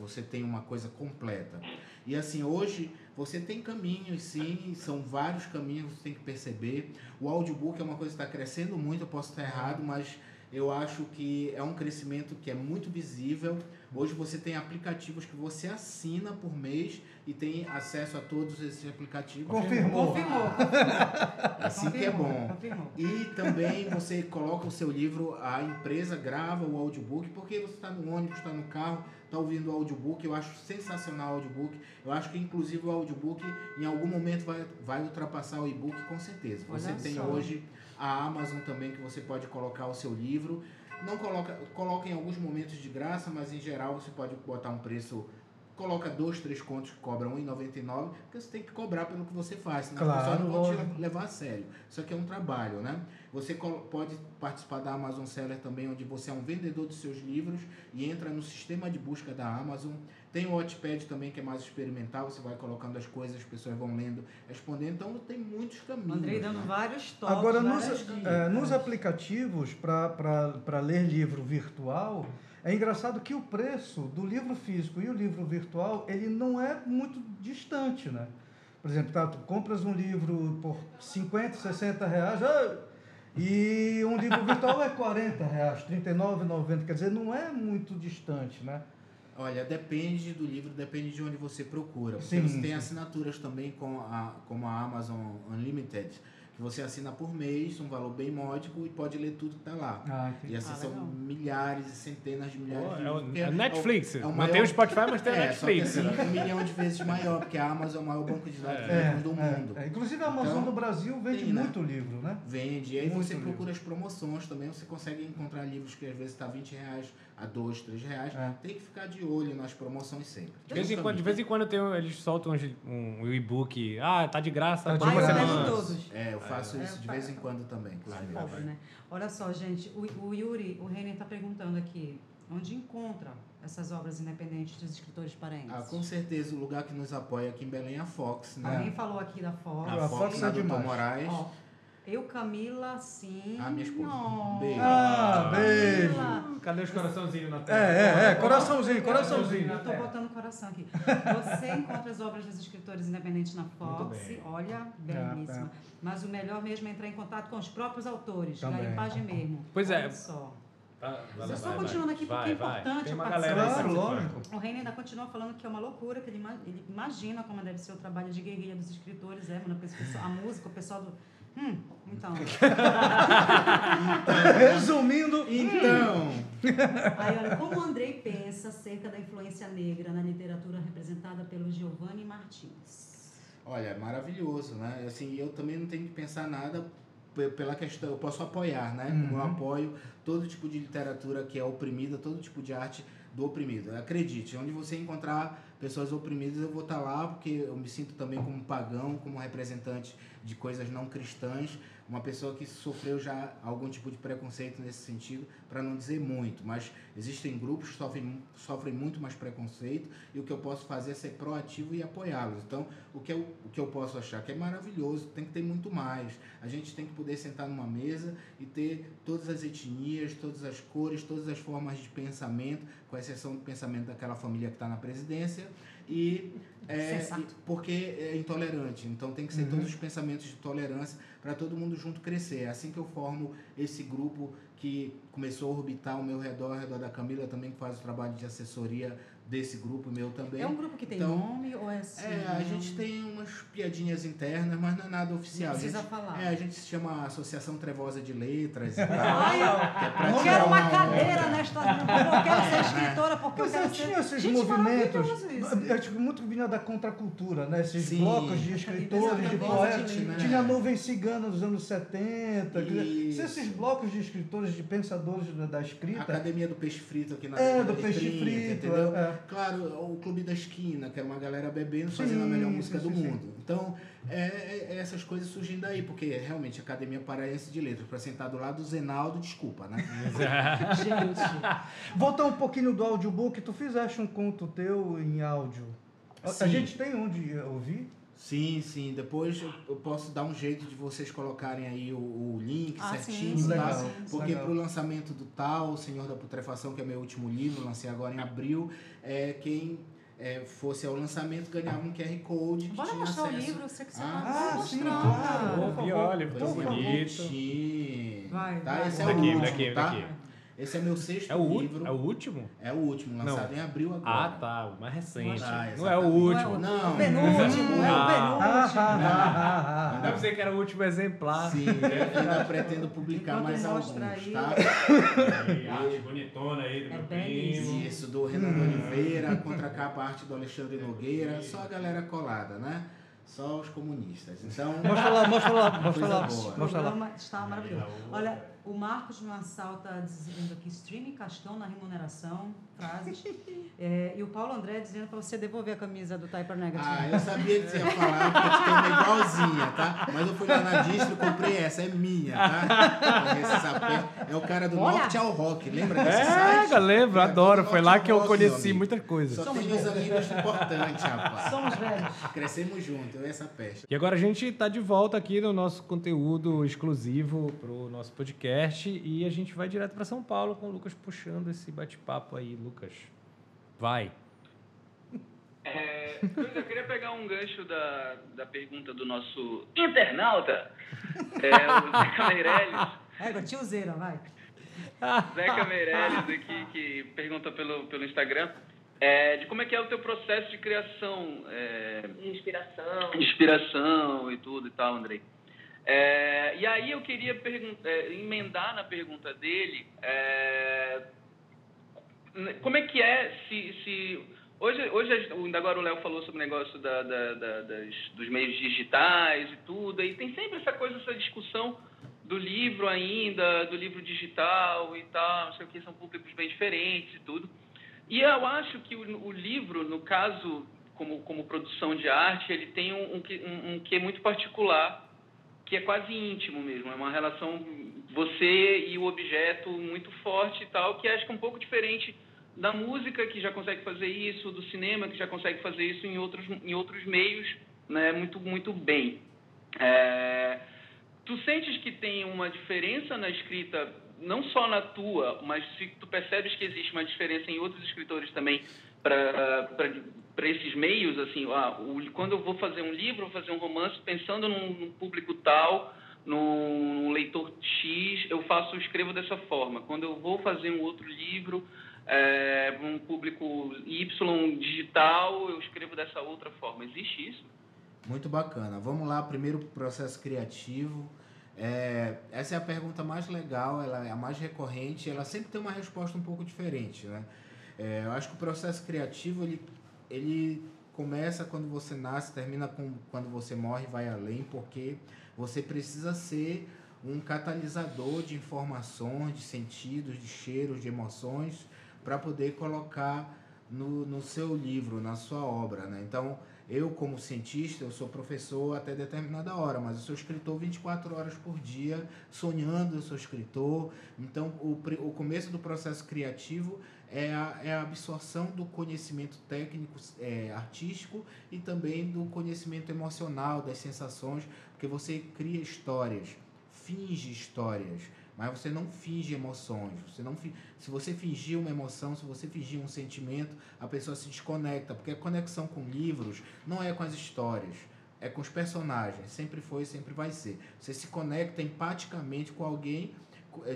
Você tem uma coisa completa. E assim, hoje você tem caminhos, sim, são vários caminhos, você tem que perceber. O audiobook é uma coisa que está crescendo muito, eu posso estar errado, mas eu acho que é um crescimento que é muito visível. Hoje você tem aplicativos que você assina por mês e tem acesso a todos esses aplicativos. Confirmou. Confirmou. Assim que é confirmou, bom. Confirmou. E também você coloca o seu livro, a empresa grava o audiobook, porque você está no ônibus, está no carro, está ouvindo o audiobook. Eu acho sensacional o audiobook. Eu acho que inclusive o audiobook em algum momento vai, vai ultrapassar o e-book com certeza. Você Olha tem só. hoje a Amazon também que você pode colocar o seu livro. Não coloca, coloca em alguns momentos de graça, mas em geral você pode botar um preço coloca dois, três contos que cobram R$ 1,99, porque você tem que cobrar pelo que você faz, senão as Claro, pessoas não vão te lógico. levar a sério. Isso aqui é um trabalho, né? Você pode participar da Amazon Seller também, onde você é um vendedor dos seus livros e entra no sistema de busca da Amazon. Tem o Watchpad também, que é mais experimental, você vai colocando as coisas, as pessoas vão lendo, respondendo. Então tem muitos caminhos. Andrei dando né? vários toques. Agora, nos, é, nos aplicativos para ler livro virtual, é engraçado que o preço do livro físico e o livro virtual, ele não é muito distante, né? Por exemplo, tá, tu compras um livro por 50, 60 reais, ah, e um livro virtual é 40 reais, 39,90, quer dizer, não é muito distante, né? Olha, depende do livro, depende de onde você procura. Sim, você tem assinaturas também com a, como a Amazon Unlimited, você assina por mês, um valor bem módico e pode ler tudo que está lá. Ah. E assim Ah, são legal. milhares e centenas de milhares Pô, de é, livros. o, é Netflix. É o não maior... tem o Spotify, mas tem o É, só que Netflix. assim, né? um milhão de vezes maior, porque a Amazon é o maior banco de dados É, livros do mundo. É, inclusive a Amazon Então, no Brasil vende tem, né? muito livro, né? Vende, e aí Muito você livro. procura as promoções também, você consegue encontrar livros que às vezes está 20 reais a 2, 3 reais. É. Tem que ficar de olho nas promoções sempre. De vez, em quando, de vez em quando tem, um- eles soltam uns- um, e-book. Ah, tá de graça Tá de uma semana. todos. É, eu faço É, isso de vez em quando também, inclusive. Pobre, né? Olha só, gente, o, o Yuri, o Renner está perguntando aqui, onde encontra essas obras independentes dos escritores paraenses? Ah, com certeza, o lugar que nos apoia aqui em Belém é a Fox, né? Alguém falou aqui da Fox. A a Fox, Fox é Doutor demais. Moraes. Ó, eu, Camila, sim. Ah, minha esposa. Oh, Beijo. Ah, beijo. Camila. Cadê os coraçõezinhos na tela? É, é, é, coraçãozinho, coraçãozinho. Eu estou botando coração aqui. Você encontra as obras dos escritores independentes na Fox. bem. Olha, Ah, belíssima. Mas o melhor mesmo é entrar em contato com os próprios autores, Também. garimpagem mesmo. Pois é. Olha só. Tá, vai, só vai, continuando vai. aqui Vai, porque é importante Tem a uma participação. Claro, participando. lógico. O Reine ainda continua falando que é uma loucura, que ele, ima- ele imagina como deve ser o trabalho de guerrilha dos escritores, é, mano, a música, o pessoal do. Hum, então. Resumindo, Então, Aí, olha, como o Andrei pensa acerca da influência negra na literatura representada pelo Giovanni Martins? olha, é maravilhoso, né? Assim, eu também não tenho que pensar nada pe- pela questão, eu posso apoiar, né? Como eu Uhum. apoio todo tipo de literatura que é oprimida, todo tipo de arte do oprimido. Acredite, onde você encontrar pessoas oprimidas, eu vou estar lá, porque eu me sinto também como pagão, como representante de coisas não cristãs, uma pessoa que sofreu já algum tipo de preconceito nesse sentido, para não dizer muito, mas existem grupos que sofrem, sofrem muito mais preconceito e o que eu posso fazer é ser proativo e apoiá-los. Então, o que, eu, o que eu posso achar que é maravilhoso, tem que ter muito mais. A gente tem que poder sentar numa mesa e ter todas as etnias, todas as cores, todas as formas de pensamento, com exceção do pensamento daquela família que está na presidência, e, é, Sensato. porque é intolerante. Então tem que ser Uhum. todos os pensamentos de tolerância para todo mundo junto crescer. É assim que eu formo esse grupo que começou a orbitar ao meu redor, ao redor da Camila também, que faz o trabalho de assessoria desse grupo, meu também. É um grupo que tem Então, nome ou é assim? É, a gente tem umas piadinhas internas, mas não é nada oficial. Não precisa a gente, falar. É, a gente se chama Associação Trevosa de Letras e tal. Ai, eu, que é eu quero uma uma cadeira nesta. Eu quero ser escritora porque eu Mas quero eu ser. tinha esses Gente, movimentos, é, tipo, muito vinha da contracultura, né? Esses Sim. blocos de escritores, de poetas. né? Tinha a Nuvem Cigana dos anos 70. quer dizer, Isso. Se esses blocos de escritores de pensadores da, da A escrita. Academia do Peixe Frito aqui na É, do Peixe 30, Frito, entendeu? é. Claro, o Clube da Esquina, que era uma galera bebendo, Sim, fazendo a melhor música sim, do sim, sim. mundo. Então, é, é- é essas coisas surgem daí, porque realmente a Academia Paraense de Letras, para sentar do lado do Zenaldo, desculpa, né? Gente, Voltar um pouquinho do audiobook, tu fizeste um conto teu em áudio. A- A Sim. gente tem onde ouvir? Sim, sim. Depois eu, posso dar um jeito de vocês colocarem aí o, o link Ah, certinho, sim, tá? legal, sim, Porque legal. pro lançamento do Tal, O Senhor da Putrefação, que é meu último livro, lancei agora em abril, é, quem é, fosse ao lançamento ganhava um QR Code que bora tinha mostrar o acesso. livro, você que você Ah, vai ah, mostrar, sim, claro. Olha, tão bonito. Vai, tá? vai. Esse é Daqui, o último, daqui, tá? daqui. Esse é meu sexto É o, livro. é o último? É o último, lançado em abril agora. Ah, tá. O mais recente. Ah, não é o último. Não é o- Não. o penúltimo, é o Ah. penúltimo. Eu pensei que era o último exemplar. Sim, eu ainda pretendo publicar mais alguns, aí. tá? Aí, arte bonitona aí do É meu primo. Isso, do Renan Oliveira, contra capa arte do Alexandre Nogueira, só a galera colada, né? Só os comunistas. Então, Mostra lá, mostra lá, mostra lá. Mostra lá. está maravilhoso. Olha, o Marcos Massal está dizendo aqui, streaming Castão na remuneração, frases. É, e o Paulo André dizendo para você devolver a camisa do Typer Negative. ah, eu sabia que você ia falar, porque tem uma igualzinha, tá? Mas eu fui lá na distro e comprei essa, é minha, tá? Esse sapé. É o cara do Olha. Norte ao Rock, lembra desse É, site? eu lembro, É, adoro. do Foi lá que eu conheci amigo. muitas coisas. Só tem meus amigos importantes, rapaz. Somos velhos. Crescemos juntos, eu essa peste. E agora a gente está de volta aqui no nosso conteúdo exclusivo para o nosso podcast e a gente vai direto para São Paulo com o Lucas puxando esse bate-papo aí, Lucas. Vai. É, eu queria pegar um gancho da, da pergunta do nosso internauta, é, o Zeca Meirelles. É, tiozeira, vai. Zeca Meirelles aqui, que pergunta pelo, pelo Instagram, é, de como é que é o teu processo de criação, é, Inspiração. inspiração e tudo e tal, Andrei. É, e aí eu queria é, emendar na pergunta dele, é, como é que é se... se hoje, hoje agora o Léo falou sobre o negócio da, da- da- das, dos meios digitais e tudo, e tem sempre essa coisa, essa discussão do livro ainda, do livro digital e tal, não sei o que, são públicos bem diferentes e tudo. E eu acho que o, o livro, no caso, como, como produção de arte, ele tem um, um, que- um, um quê muito particular, que é quase íntimo mesmo, é uma relação você e o objeto muito forte e tal, que acho que é um pouco diferente da música, que já consegue fazer isso, do cinema, que já consegue fazer isso em outros, em outros meios, né, muito, muito bem. É, tu sentes que tem uma diferença na escrita, não só na tua, mas se tu percebes que existe uma diferença em outros escritores também para esses meios, assim, ah, o- quando eu vou fazer um livro, fazer um romance, pensando num, num público tal, num, num leitor X, eu faço, escrevo dessa forma. Quando eu vou fazer um outro livro, é, um público Y digital, eu escrevo dessa outra forma. Existe isso? Muito bacana. Vamos lá, primeiro processo criativo. É, essa é a pergunta mais legal, ela é a mais recorrente, ela sempre tem uma resposta um pouco diferente, né? É, eu acho que o processo criativo ele, ele começa quando você nasce, termina com quando você morre vai além, porque você precisa ser um catalisador de informações, de sentidos, de cheiros, de emoções, para poder colocar no, no seu livro, na sua obra, né? Então, eu, como cientista, eu sou professor até determinada hora, mas eu sou escritor 24 horas por dia, sonhando, eu sou escritor. Então, o, o começo do processo criativo é a, é a absorção do conhecimento técnico, é, artístico e também do conhecimento emocional, das sensações, porque você cria histórias, finge histórias, mas você não finge emoções. Você não fi- se você fingir uma emoção, se você fingir um sentimento, a pessoa se desconecta, porque a conexão com livros não é com as histórias, é com os personagens. Sempre foi e sempre vai ser. Você se conecta empaticamente com alguém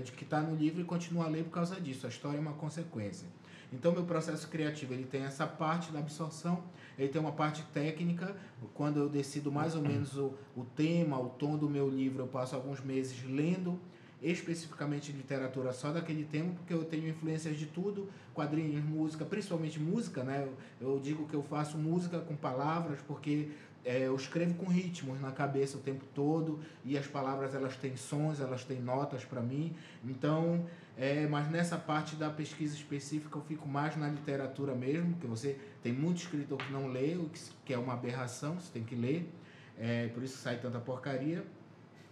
de que está no livro e continua a ler por causa disso. A história é uma consequência. Então, meu processo criativo ele tem essa parte da absorção, ele tem uma parte técnica. Quando eu decido mais ou menos o, o tema, o tom do meu livro, eu passo alguns meses lendo especificamente literatura só daquele tema, porque eu tenho influências de tudo, quadrinhos, música, principalmente música, né? Eu, eu digo que eu faço música com palavras, porque é, eu escrevo com ritmos na cabeça o tempo todo e as palavras elas têm sons, elas têm notas para mim. Então, é, mas nessa parte da pesquisa específica eu fico mais na literatura mesmo, que você tem muito escritor que não lê, o que, que é uma aberração, você tem que ler. É, por isso sai tanta porcaria.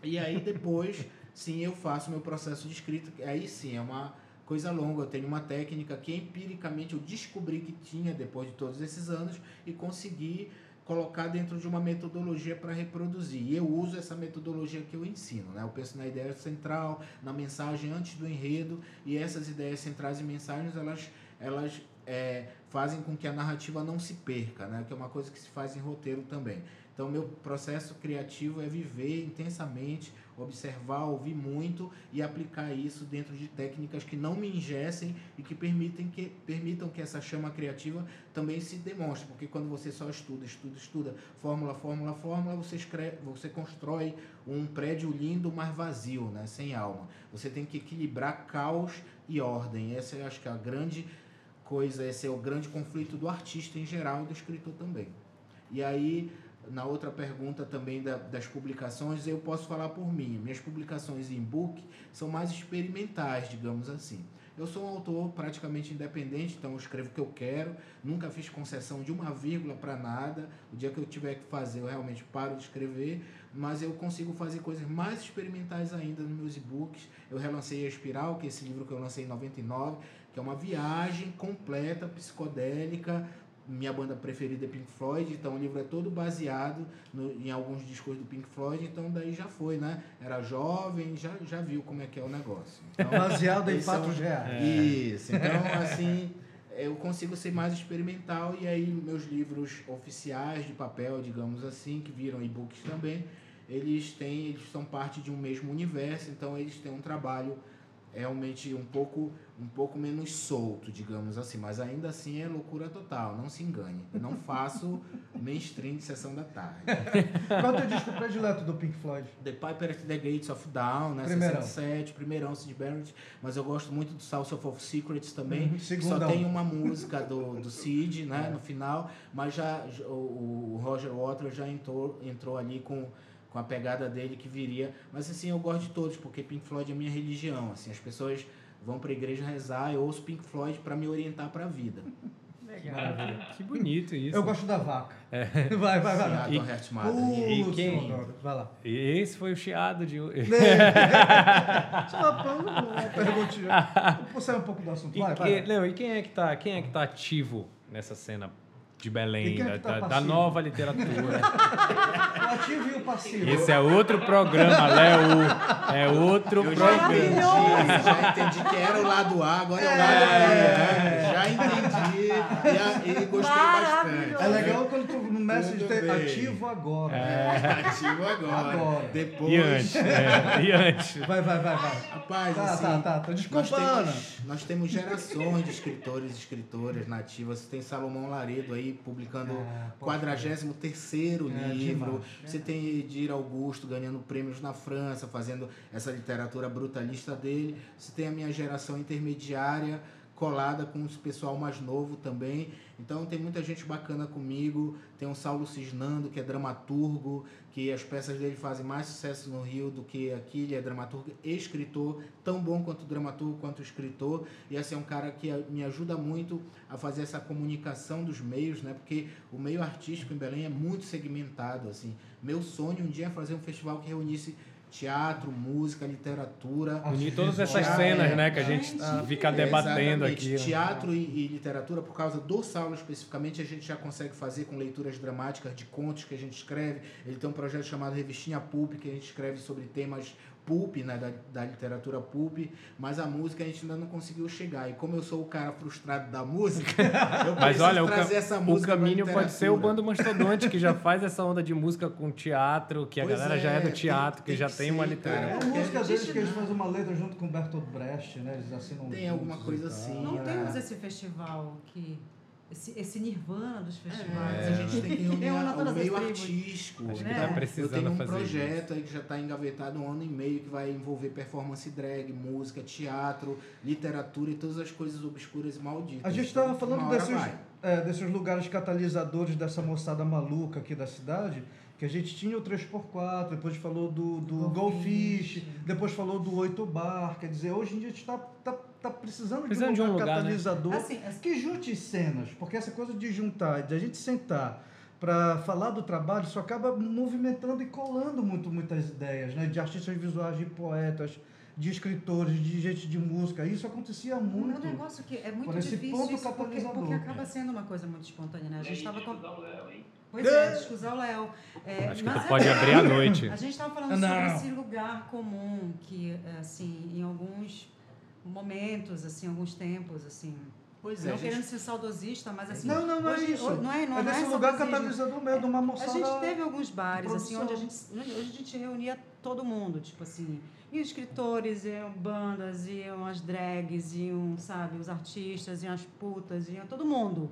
E aí depois, sim, eu faço meu processo de escrita. Aí sim, é uma coisa longa. Eu tenho uma técnica que empiricamente eu descobri que tinha depois de todos esses anos e consegui colocar dentro de uma metodologia para reproduzir. E eu uso essa metodologia que eu ensino. Né? Eu penso na ideia central, na mensagem antes do enredo, e essas ideias centrais e mensagens, elas, elas é, fazem com que a narrativa não se perca, né? que é uma coisa que se faz em roteiro também. Então, meu processo criativo é viver intensamente, observar, ouvir muito e aplicar isso dentro de técnicas que não me ingessem e que permitem que, permitam que essa chama criativa também se demonstre. Porque quando você só estuda, estuda, estuda, fórmula, fórmula, fórmula, você, escreve, você constrói um prédio lindo, mas vazio, né? sem alma. Você tem que equilibrar caos e ordem. Essa eu acho que é a grande coisa, esse é o grande conflito do artista em geral e do escritor também. E aí na outra pergunta também da, das publicações, eu posso falar por mim. Minhas publicações em book são mais experimentais, digamos assim. Eu sou um autor praticamente independente, então eu escrevo o que eu quero, nunca fiz concessão de uma vírgula para nada. O dia que eu tiver que fazer, eu realmente paro de escrever, mas eu consigo fazer coisas mais experimentais ainda nos meus e-books. Eu relancei A Espiral, que é esse livro que eu lancei em 99, que é uma viagem completa, psicodélica, minha banda preferida é Pink Floyd, então o livro é todo baseado no, em alguns discos do Pink Floyd, então daí já foi, né? Era jovem, já, já viu como é que é o negócio. Então, baseado em fatos são, reais. Isso, então assim, eu consigo ser mais experimental e aí meus livros oficiais de papel, digamos assim, que viram e-books também, eles têm, eles são parte de um mesmo universo, então eles têm um trabalho realmente um pouco um pouco menos solto, digamos assim, mas ainda assim é loucura total, não se engane. Eu não faço mainstream de sessão da tarde. Qual é o teu disco predileto do Pink Floyd? The Piper at the Gates of Dawn, né? Primeirão. 67, primeirão Sid Barrett, mas eu gosto muito do South of Secrets também, uhum, só tem uma música do, do Sid, né, é. no final, mas já o, o Roger Waters já entrou, entrou ali com com a pegada dele que viria. Mas assim, eu gosto de todos, porque Pink Floyd é minha religião. Assim, as pessoas vão para a igreja rezar, eu ouço Pink Floyd para me orientar para a vida. Legal. Que bonito isso. Eu gosto da vaca. É. Vai, vai, vai. vai. Uh, e quem? Vai lá. E esse foi o chiado de. Só uma perguntinha. Vou sair um pouco do assunto. Vai, e, vai. Não, e quem é que tá, quem é que tá ativo nessa cena de Belém, é tá da, da, nova literatura. o ativo e o passivo. Esse é outro programa, Léo. É outro Eu programa. Já entendi, já entendi que era o lado A, agora é o lado B. É. Já entendi e, e gostei bastante. É legal quando tu no message tem ativo agora. É. Ativo agora. agora. Depois. E antes. É. E antes. Vai, vai, vai, vai. Rapaz, tá, assim, tá, tá. Tô desculpando. Nós temos, nós temos gerações de escritores e escritoras nativas. Você tem Salomão Laredo aí publicando é, 43 é, livro. Você tem Edir Augusto ganhando prêmios na França, fazendo essa literatura brutalista dele. Você tem a minha geração intermediária colada com o pessoal mais novo também. Então tem muita gente bacana comigo. Tem o Saulo Cisnando, que é dramaturgo, que as peças dele fazem mais sucesso no Rio do que aqui. Ele é dramaturgo e escritor, tão bom quanto dramaturgo quanto escritor. E assim é um cara que me ajuda muito a fazer essa comunicação dos meios, né? Porque o meio artístico em Belém é muito segmentado, assim. Meu sonho um dia é fazer um festival que reunisse teatro, música, literatura. Unir todas essas cenas, né, que a gente fica debatendo aqui. Né? Teatro e, e, literatura, por causa do Saulo especificamente, a gente já consegue fazer com leituras dramáticas de contos que a gente escreve. Ele tem um projeto chamado Revistinha Pulp, que a gente escreve sobre temas pulp, né, da, da literatura pulp, mas a música a gente ainda não conseguiu chegar. E como eu sou o cara frustrado da música, eu mas olha, trazer o essa música O caminho pode ser o Bando Mastodonte, que já faz essa onda de música com teatro, que a pois galera é, já é do teatro, tem, que já tem uma literatura. É a música deles que eles fazem uma letra junto com o Bertolt Brecht, né? Eles assinam Tem alguma coisa assim. Não né? temos esse festival aqui. Esse, esse nirvana dos festivais. É, a gente tem que reunir Reúna o meio artístico. Acho que Então, tá eu precisando tenho um fazer projeto aí que já está engavetado um ano e meio que vai envolver performance drag, música, teatro, literatura e todas as coisas obscuras e malditas. A gente Então, estava falando uma hora desses, é, desses lugares catalisadores dessa moçada maluca aqui da cidade, que a gente tinha o 3x4, depois falou do, do Golfish. Golfish, depois falou do 8 Bar. Quer dizer, hoje em dia a gente está tá, tá precisando, Precisando de um de um lugar, né? catalisador Assim, assim- que junte cenas, porque essa coisa de juntar, de a gente sentar para falar do trabalho, isso acaba movimentando e colando muito, muitas ideias, né? De artistas visuais, de poetas, de escritores, de gente de música. Isso acontecia Um muito. negócio que é muito difícil ponto isso porque, porque acaba sendo uma coisa muito espontânea, né? A gente estava com... Pois é, descusar o Léo. É, Acho que mas tu é pode abrir à noite. A gente estava falando Não. sobre esse lugar comum que, é, assim, em alguns momentos, assim, alguns tempos, assim, Pois é, não a gente querendo ser saudosista, mas assim, Não, não, não é hoje, isso. hoje- não é, não é não desse é lugar catalisador mesmo, de uma A moçada... gente teve alguns bares, assim, onde a gente, onde a gente reunia todo mundo, tipo assim, e os escritores, iam bandas, iam as drags, iam, sabe, os artistas, iam as putas, iam todo mundo.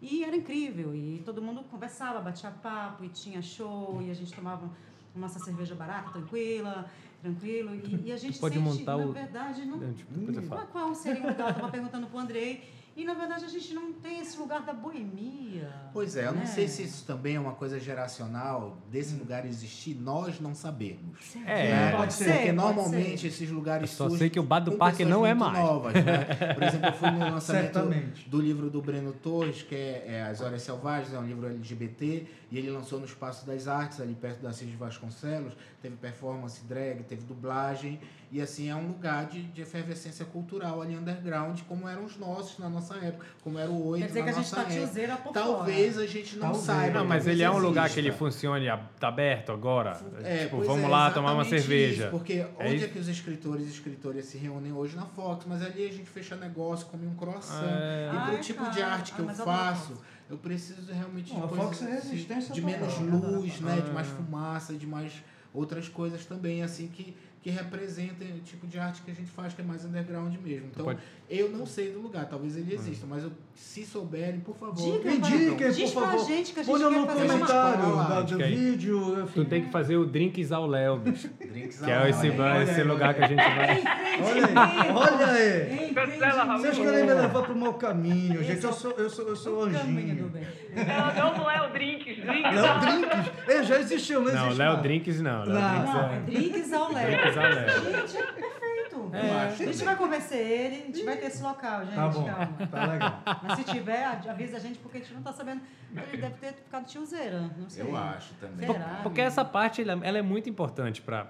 E era incrível, e todo mundo conversava, batia papo, e tinha show, e a gente tomava nossa cerveja barata, tranquila, tranquilo, e, e a gente pode sente, montar na o- verdade, não, Tipo, falo. qual, seria o lugar? Eu estava perguntando pro Andrei, e na verdade a gente não tem esse lugar da boemia. Pois é, eu não né? sei se isso também é uma coisa geracional, desse lugar existir, nós não sabemos. É, né? pode ser, Porque pode normalmente ser. esses lugares Eu só surgem sei que o bar do parque não é mais. Novas, né? Por exemplo, eu fui no lançamento Certamente. do livro do Breno Torres, que é, é As Horas Selvagens, é um livro LGBT, e ele lançou no Espaço das Artes, ali perto da Assis de Vasconcelos. Teve performance drag, teve dublagem, e assim, é um lugar de, de efervescência cultural ali underground, como eram os nossos na nossa época, como era o Oito Quer dizer na que a gente nossa tá época. tiozeira por Talvez fora. a gente não Talvez. saiba. Não, mas ele é um lugar que ele exista. funcione, a- tá aberto agora. É, tipo, pois vamos é, lá tomar uma cerveja. isso, porque É onde isso? é que os escritores e escritoras se reúnem hoje na Fox? Mas ali a gente fecha negócio, come um croissant. É. E pro Ai, tipo cara. de arte que Ah, eu eu faço, Fox. eu preciso realmente a de é assim, resistência de menos Eu luz, né? De Ah. mais fumaça, de mais outras coisas também, assim, que, que representem o tipo de arte que a gente faz, que é mais underground mesmo. Então, pode- eu não sei do lugar, talvez ele exista, mas eu, se souberem, por favor, Diga, me Diz por pra favor. gente que a gente Olha quer no fazer uma comentário lá, do vídeo, enfim. Tu tem que fazer o Drinks ao Léo, bicho. Drinks Que ao é esse, Léo, hein? esse lugar que a gente vai. Olha aí, olha aí. Cancela. Vocês querem me levar pro mau caminho, gente. Eu sou, eu sou, eu sou anjinho. Não, não é o Drinks. Drinks. Léo Drinks? É, já existiu, não Não, existe Léo não. Léo Não. Drinks Não, é é. drinks ao Léo. Gente, é perfeito. Acho A gente vai convencer ele, a gente vai ter esse local, gente. Tá bom, calma. tá legal. Mas se tiver, avisa a gente, porque a gente não tá sabendo. Ele deve ter ficado tiozeira, não sei. Eu acho também. Será? Porque essa parte ela, é muito importante para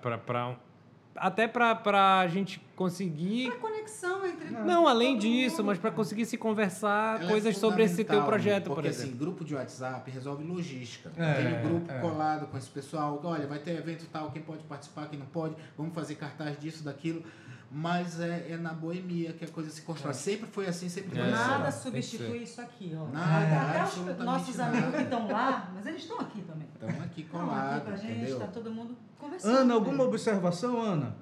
até para a gente conseguir A conexão entre. não além disso, mundo, mas para conseguir se conversar Ela é coisas sobre esse teu projeto, por porque, exemplo. assim, grupo de WhatsApp resolve logística. É, Tem o grupo é. colado com esse pessoal. Olha, vai ter evento tal, quem pode participar, quem não pode. Vamos fazer cartaz disso, daquilo. Mas é, é na boemia que a coisa se constrói. Sempre foi assim, sempre É. vai ser. Nada substitui isso aqui, ó. Nada, Até os nossos nada. amigos que estão lá, mas eles estão aqui também. Estão aqui Estão aqui colados, pra gente, entendeu? tá todo mundo conversando. Ana, alguma observação, Ana?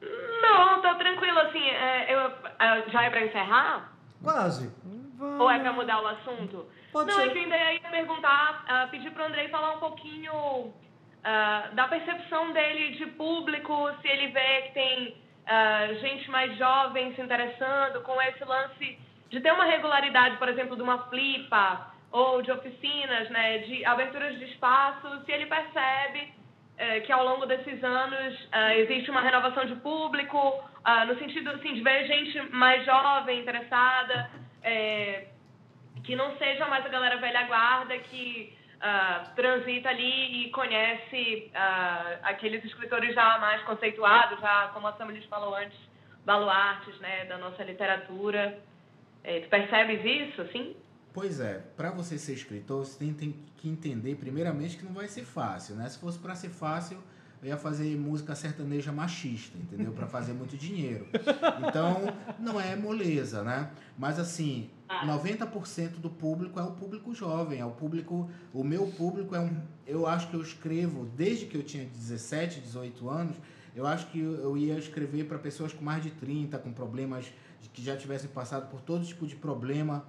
Não, tô tranquilo, assim, é, eu, é, já é pra encerrar? Quase. Ou é pra mudar o assunto? Pode não, ser. eu ainda ia perguntar, ah, pedir pro Andrei falar um pouquinho ah, da percepção dele de público, se ele vê que tem ah, gente mais jovem se interessando com esse lance de ter uma regularidade, por exemplo, de uma flipa ou de oficinas, né, de aberturas de espaço, se ele percebe eh, que ao longo desses anos ah, existe uma renovação de público, ah, no sentido assim, de ver gente mais jovem interessada, eh, que não seja mais a galera velha guarda que ah, transita ali e conhece aqueles escritores já mais conceituados, já como a Samuelis falou antes, baluartes né, da nossa literatura. Eh, tu percebes isso, assim? Pois é, para você ser escritor, você tem, tem que entender, primeiramente, que não vai ser fácil, né? Se fosse para ser fácil, eu ia fazer música sertaneja machista, entendeu? Para fazer muito dinheiro. Então, não é moleza, né? Mas assim, 90% do público é o público jovem, é o público, o meu público é um, eu acho que eu escrevo desde que eu tinha 17, 18 anos, eu acho que eu eu ia escrever para pessoas com mais de 30, com problemas que já tivessem passado por todo tipo de problema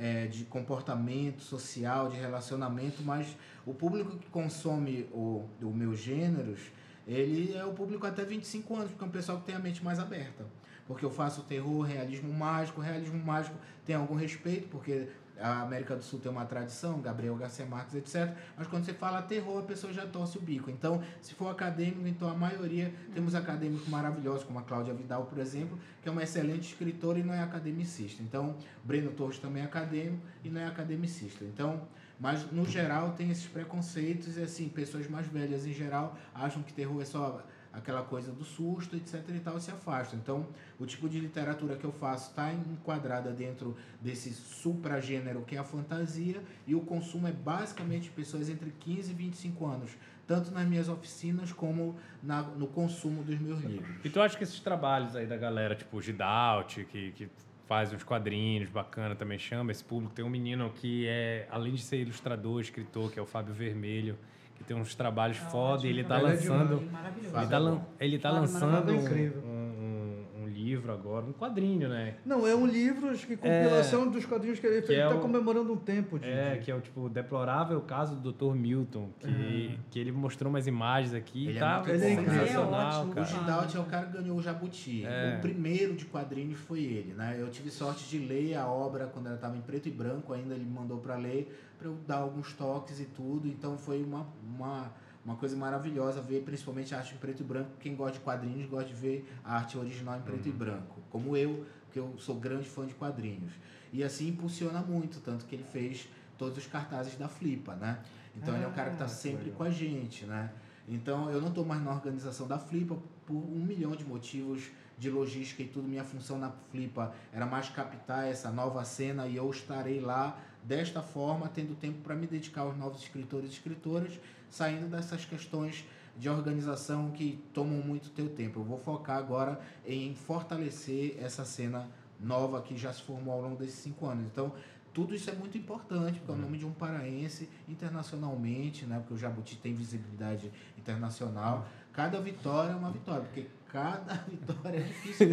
é, de comportamento social, de relacionamento, mas o público que consome o, o meus gêneros, ele é o público até 25 anos, porque é um pessoal que tem a mente mais aberta. Porque eu faço terror, realismo mágico, realismo mágico tem algum respeito, porque a América do Sul tem uma tradição, Gabriel Garcia Marques, etc. Mas quando você fala terror, a pessoa já torce o bico. Então, se for acadêmico, então a maioria, temos acadêmicos maravilhosos, como a Cláudia Vidal, por exemplo, que é uma excelente escritora e não é academicista. Então, Breno Torres também é acadêmico e não é academicista. Então, mas no geral tem esses preconceitos e assim, pessoas mais velhas em geral acham que terror é só aquela coisa do susto, etc e tal, se afastam. Então, o tipo de literatura que eu faço está enquadrada dentro desse supragênero que é a fantasia e o consumo é basicamente pessoas entre 15 e 25 anos, tanto nas minhas oficinas como na, no consumo dos meus livros. E tu acha que esses trabalhos aí da galera, tipo o Gidalt, que, que faz uns quadrinhos bacana, também chama esse público, tem um menino que é, além de ser ilustrador, escritor, que é o Fábio Vermelho, que tem uns trabalhos Ah, foda, e ótimo, ele tá ele é lançando... Ele tá, lan- ele tá lançando Incrível. um- um- um livro agora, um quadrinho, né? Não, é um livro acho que compilação dos quadrinhos que ele que é está o- comemorando um tempo de. É, de- que é o tipo deplorável caso do Dr. Milton, que, que ele mostrou umas imagens aqui Ele e é tá muito Ele é sensacional, Ele é ótimo, O cara. Gidalt é o cara que ganhou o Jabuti. É. O primeiro de quadrinhos foi ele, né? Eu tive sorte de ler a obra quando ela estava em preto e branco, ainda ele me mandou para ler, para eu dar alguns toques e tudo. Então foi uma, uma, uma coisa maravilhosa ver, principalmente a arte em preto e branco. Quem gosta de quadrinhos gosta de ver a arte original em preto e branco, como eu, que eu sou grande fã de quadrinhos. E assim impulsiona muito, tanto que ele fez todos os cartazes da Flipa, né? Então ele é um cara que está Ah, sempre legal. com a gente, né? Então eu não estou mais na organização da Flipa por um milhão de motivos de logística e tudo. Minha função na Flipa era mais captar essa nova cena e eu estarei lá desta forma, tendo tempo para me dedicar aos novos escritores e escritoras, saindo dessas questões de organização que tomam muito teu tempo. Eu vou focar agora em fortalecer essa cena nova que já se formou ao longo desses cinco anos. Então, tudo isso é muito importante, porque é o nome de um paraense internacionalmente, né? Porque o Jabuti tem visibilidade internacional. Cada vitória é uma vitória, porque cada vitória é difícil.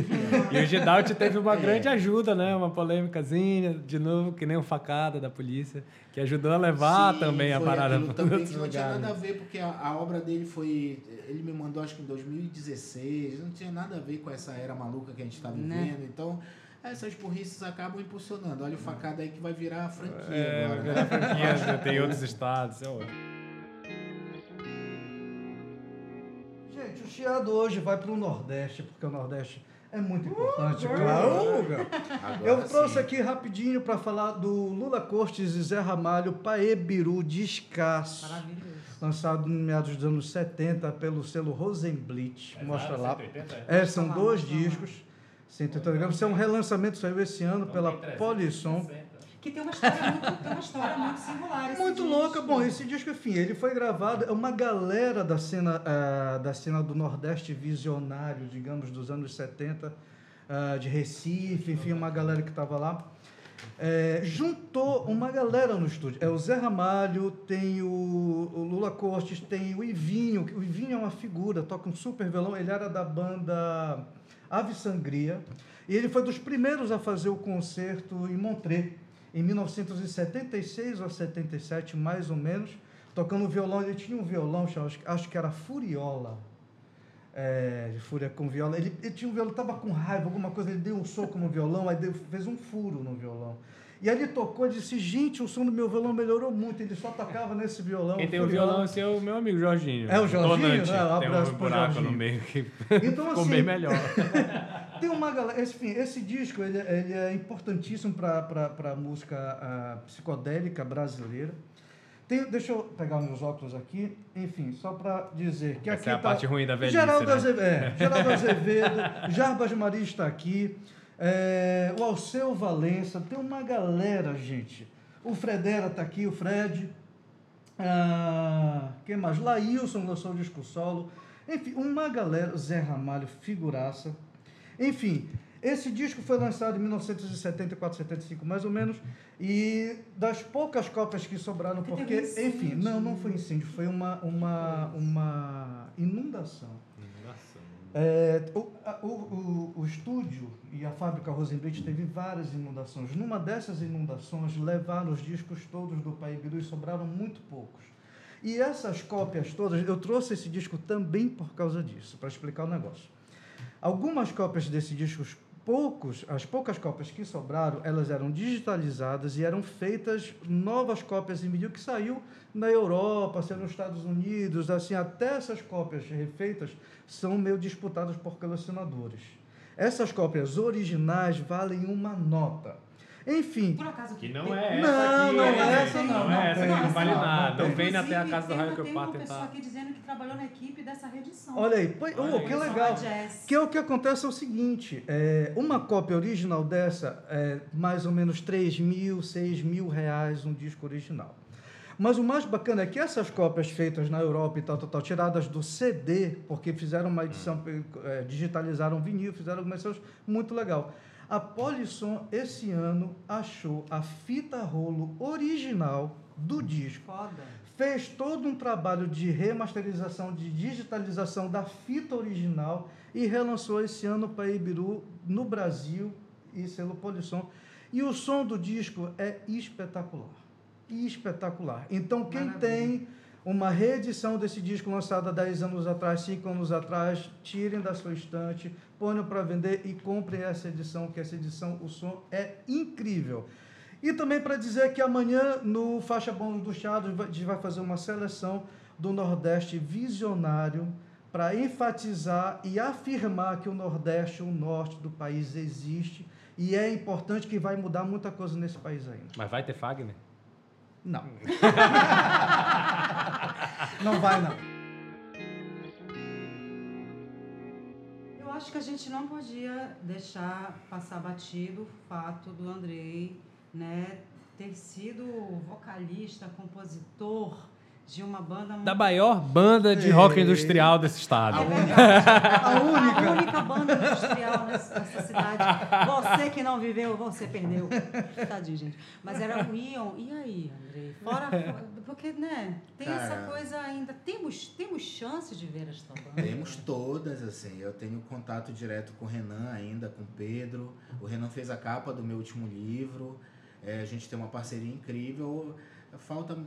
E o Gidalt teve uma É. grande ajuda, né? Uma polêmicazinha, de novo, que nem um facada da polícia, que ajudou a levar Sim, também a parada para também que não tinha nada a ver, porque a, a obra dele foi. Ele me mandou acho que em 2016, não tinha nada a ver com essa era maluca que a gente está vivendo. Né? Então, essas burrices acabam impulsionando. Olha o facada aí que vai virar a franquia É, agora. vai né? virar franquia, tem outros estados. É ótimo. O Chiado hoje vai para o Nordeste, porque o Nordeste é muito importante, claro. Agora Eu trouxe sim. aqui rapidinho para falar do Lula Cortes e Zé Ramalho, Paebiru Descasso. Maravilhoso. Lançado no meados dos anos 70 pelo selo Rosenblit. Mostra lá. 180, é? É, são dois discos. 180 gramas. Isso é um relançamento, saiu esse ano pela tem 360. Polisson. Que tem uma história muito, tem uma história muito singular. Muito disco. louca. Bom, esse disco, enfim, ele foi gravado. É uma galera da cena, ah, da cena do Nordeste visionário, digamos, dos anos 70, ah, de Recife, enfim, uma galera que estava lá. É, juntou uma galera no estúdio. É o Zé Ramalho, tem o, o Lula Cortes, tem o Ivinho. O Ivinho é uma figura, toca um super violão. Ele era da banda Ave Sangria. E ele foi dos primeiros a fazer o concerto em Montreux, em 1976 ou 77, mais ou menos, tocando violão. Ele tinha um violão, acho, que era Furiola. É, de fúria com viola. Ele, ele tinha um violão, estava com raiva, alguma coisa, ele deu um soco no violão, aí deu- fez um furo no violão. E aí ele tocou e disse, gente, o som do meu violão melhorou muito. Ele só tocava nesse violão. Quem tem o Furiola. violão esse é o meu amigo Jorginho. É o Jorginho, né? Um Tem um buraco Jorginho. no meio que Então, ficou assim, bem melhor. Tem uma galera, enfim, esse disco ele, ele é importantíssimo para a música ah, psicodélica brasileira. Tem, deixa eu pegar meus óculos aqui, enfim, só para dizer que Essa aqui é a tá- parte ruim da velhice, Geraldo, né? Azevedo, é, Geraldo Azevedo, Jarbas Maria está aqui, é, o Alceu Valença, tem uma galera, gente. O Fredera está aqui, o Fred. Ah, quem mais? Laílson lançou o disco solo. Enfim, uma galera, Zé Ramalho, figuraça. Enfim, esse disco foi lançado em 1974, 75 mais ou menos, e das poucas cópias que sobraram, Porque enfim, não, não foi incêndio, foi uma, uma, uma inundação. É, o, o, o, estúdio e a fábrica Rosenblit teve várias inundações. Numa dessas inundações, levaram os discos todos do Pai Biru e sobraram muito poucos. E essas cópias todas, eu trouxe esse disco também por causa disso, para explicar o negócio. Algumas cópias desses discos, poucos, as poucas cópias que sobraram, elas eram digitalizadas e eram feitas novas cópias em vinil que saiu na Europa, saiu nos Estados Unidos, assim, até essas cópias refeitas são meio disputadas por colecionadores. Essas cópias originais valem uma nota. Enfim, Por acaso Que não é Não, essa aqui. não hein, é essa não, Não não é essa que não vale não, nada. Não não vem até a casa do raio que eu Tem pá uma pessoa tentar. aqui dizendo que trabalhou na equipe dessa reedição. olha aí, pô, Olha oh, aí. que legal. Que é o que acontece é o seguinte, é, uma cópia original dessa é mais ou menos 3 mil, 6 mil reais um disco original. Mas o mais bacana é que essas cópias feitas na Europa e tal, tal, tal, tiradas do CD, porque fizeram uma edição, é, digitalizaram vinil, fizeram algumas coisas muito legal. A Polisson, esse ano, achou a fita rolo original do disco Foda. fez todo um trabalho de remasterização, de digitalização da fita original e relançou esse ano para Ibiru no Brasil e selo Polisson. E o som do disco é espetacular. Espetacular. Então, quem Maravilha. tem uma reedição desse disco lançado há 10 anos atrás, 5 anos atrás, tirem da sua estante, ponham para vender e comprem essa edição, que essa edição, o som é incrível. E também para dizer que amanhã, no Faixa Bônus do Chados, vai- a gente vai fazer uma seleção do Nordeste visionário para enfatizar e afirmar que o Nordeste, o Norte do país existe e é importante que vai mudar muita coisa nesse país ainda. Mas vai ter Fagner? Não. não vai, não. Eu acho que a gente não podia deixar passar batido o fato do Andrei né, ter sido vocalista, compositor de uma banda Da maior banda de rock industrial desse estado. É verdade. A única. A única banda industrial nessa, nessa cidade. Você que não viveu, você perdeu. Tadinho, gente. Mas era o Ion. E aí, Andrei? Fora, porque, né, tem essa Cara. coisa ainda. Temos, temos chance de ver esta banda. Temos todas, assim. Eu tenho contato direto com o Renan ainda, com o Pedro. O Renan fez a capa do meu último livro. É, a gente tem uma parceria incrível. Falta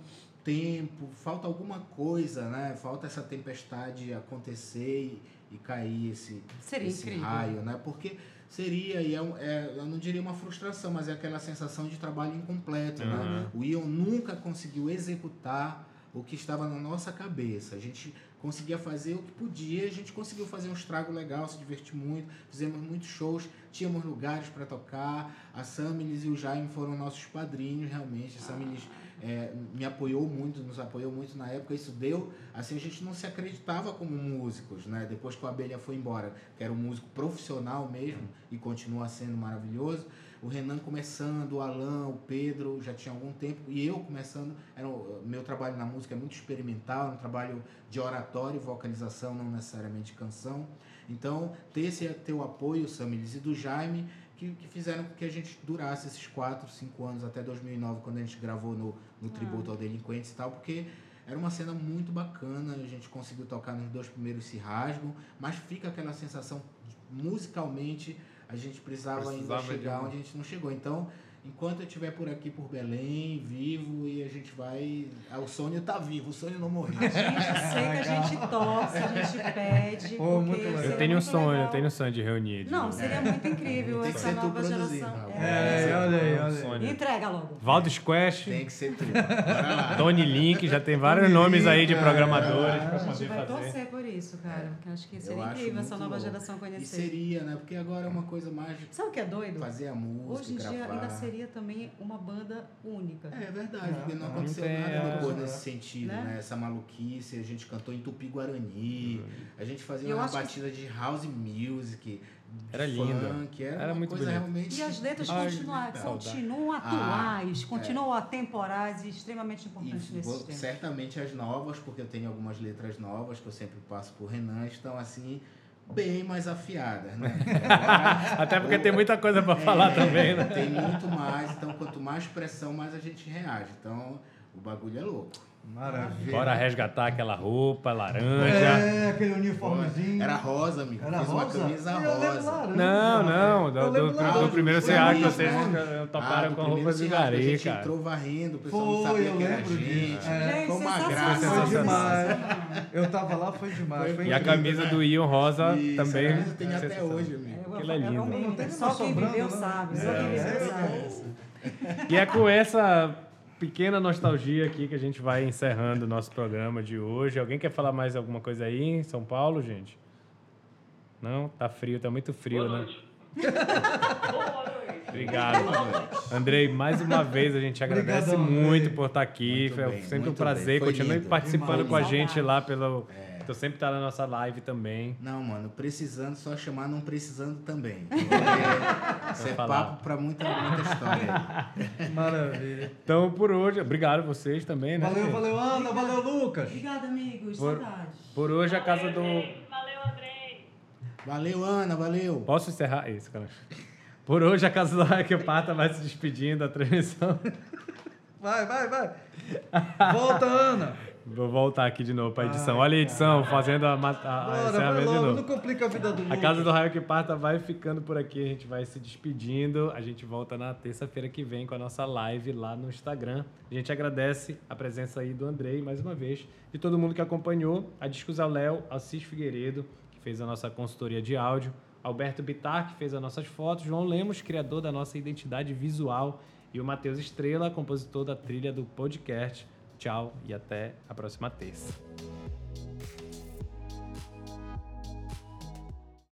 tempo, falta alguma coisa, né? Falta essa tempestade acontecer e, e cair esse, Seria esse incrível. raio, né? Porque seria, e é, um- é, eu não diria uma frustração, mas é aquela sensação de trabalho incompleto, né? Uhum. O Ion nunca conseguiu executar o que estava na nossa cabeça. A gente conseguia fazer o que podia, a gente conseguiu fazer um estrago legal, se divertir muito, fizemos muitos shows, tínhamos lugares para tocar. A Samilis e o Jaime foram nossos padrinhos, realmente. A Samilis é, me apoiou muito, nos apoiou muito na época. Isso deu, assim, a gente não se acreditava como músicos, né? Depois que o Abelha foi embora, que era um músico profissional mesmo e continua sendo maravilhoso. O Renan começando, o Alan, o Pedro, já tinha algum tempo, e eu começando. Era, meu trabalho na música é muito experimental, é um trabalho de oratório, vocalização, não necessariamente canção. Então, ter esse teu apoio, Samilis, e do Jaime, que, que fizeram com que a gente durasse esses 4, 5 anos, até 2009, quando a gente gravou no, no Tributo ao Delinquentes e tal, porque era uma cena muito bacana, a gente conseguiu tocar nos dois primeiros se rasgam, mas fica aquela sensação, musicalmente, a gente precisava, Precisava ainda chegar onde a gente não chegou. Então, enquanto eu estiver por aqui, por Belém, vivo, e a gente vai... ah, O sonho tá vivo, o sonho não morreu. A gente sei que a gente torce, a gente pede. Pô, porque muito legal. seria Eu tenho um sonho, legal. eu tenho um sonho de reunir. de Não, novo. seria muito incrível que essa nova geração. rapaz. É, olha aí, olha aí. Entrega logo. Valdo Squash, Tem que ser tu. Bora lá. Tony Link, já tem vários Tony nomes aí de Link, programadores é. para A gente poder vai fazer. torcer por isso, cara. Porque acho que Eu seria acho incrível essa nova louco. geração E conhecer. seria, né? Porque agora é uma coisa mais Sabe o que é doido? fazer a música, Hoje em dia ainda seria também uma banda única. É verdade, porque não É, aconteceu não nada é. depois nesse sentido, Né? né? Essa maluquice, a gente cantou em Tupi-Guarani, a gente fazia Eu uma acho que- batida de house music, Era funk, lindo. era, Era muito coisa bonito. realmente... E as letras continuam, continuam Ah, atuais, continuam atemporais e extremamente importantes E nesse vou- certamente as novas, porque eu tenho algumas letras novas que eu sempre passo por Renan, estão assim, bem mais afiadas, né? Até porque tem muita coisa para É, falar também, né? Tem muito mais, então quanto mais pressão, mais a gente reage. Então, o bagulho é louco. Maravilha. Bora resgatar aquela roupa laranja. É, aquele uniformezinho. Era rosa, amigo. Era Fiz rosa? uma camisa Eu rosa. laranja. Não, não, Eu do, do, lembro do, primeiro Foi CA que vocês né? toparam do com roupa de Ceará, que A gari, gente cara. entrou varrendo, o pessoal não Foi, sabia eu que era lembro gente. disso. É. Gente, Foi uma graça. Foi demais. Eu tava lá, foi demais. Foi E a camisa do Ion Rosa Isso, também. a camisa tem até sensacional. hoje, amigo. Aquilo é lindo. Não Só quem viveu né? sabe. Só É, quem viveu é, sabe. E é com essa pequena nostalgia aqui que a gente vai encerrando o nosso programa de hoje. Alguém quer falar mais alguma coisa aí em São Paulo, gente? Não? Tá frio, tá muito frio, Boa né? noite. Boa noite. Obrigado. Andrei, mais uma vez a gente agradece Obrigadão, muito por estar aqui. Muito Foi bem, sempre um prazer. Continue participando com a gente lá pelo. Tu sempre tá na nossa live também. Não, mano, precisando, só chamar não precisando também. Porque Isso é falar. papo pra muita, muita história. Maravilha. Então, por hoje, obrigado vocês também, né? Valeu, valeu, Ana. Valeu, Lucas. Obrigada, amigos. Por- Saudades. Por hoje a casa do. Valeu, Andrei. Valeu, Ana, valeu. Posso encerrar isso, cara? Por hoje a casa do Raquel Pata vai se despedindo da transmissão. Vai, vai, vai. Volta, Ana. Vou voltar aqui de novo para edição. Olha a edição, fazendo a, a, a Bora, encerramento de logo. novo. Não complica a vida do A Lucas. Casa do Raio que Parta vai ficando por aqui, a gente vai se despedindo. A gente volta na terça-feira que vem com a nossa live lá no Instagram. A gente agradece a presença aí do Andrei, mais uma vez, de todo mundo que acompanhou. A Discos ao Léo, Assis Figueiredo, que fez a nossa consultoria de áudio. Alberto Bitar, que fez as nossas fotos. João Lemos, criador da nossa identidade visual. E o Matheus Estrela, compositor da trilha do podcast. Tchau e até a próxima terça.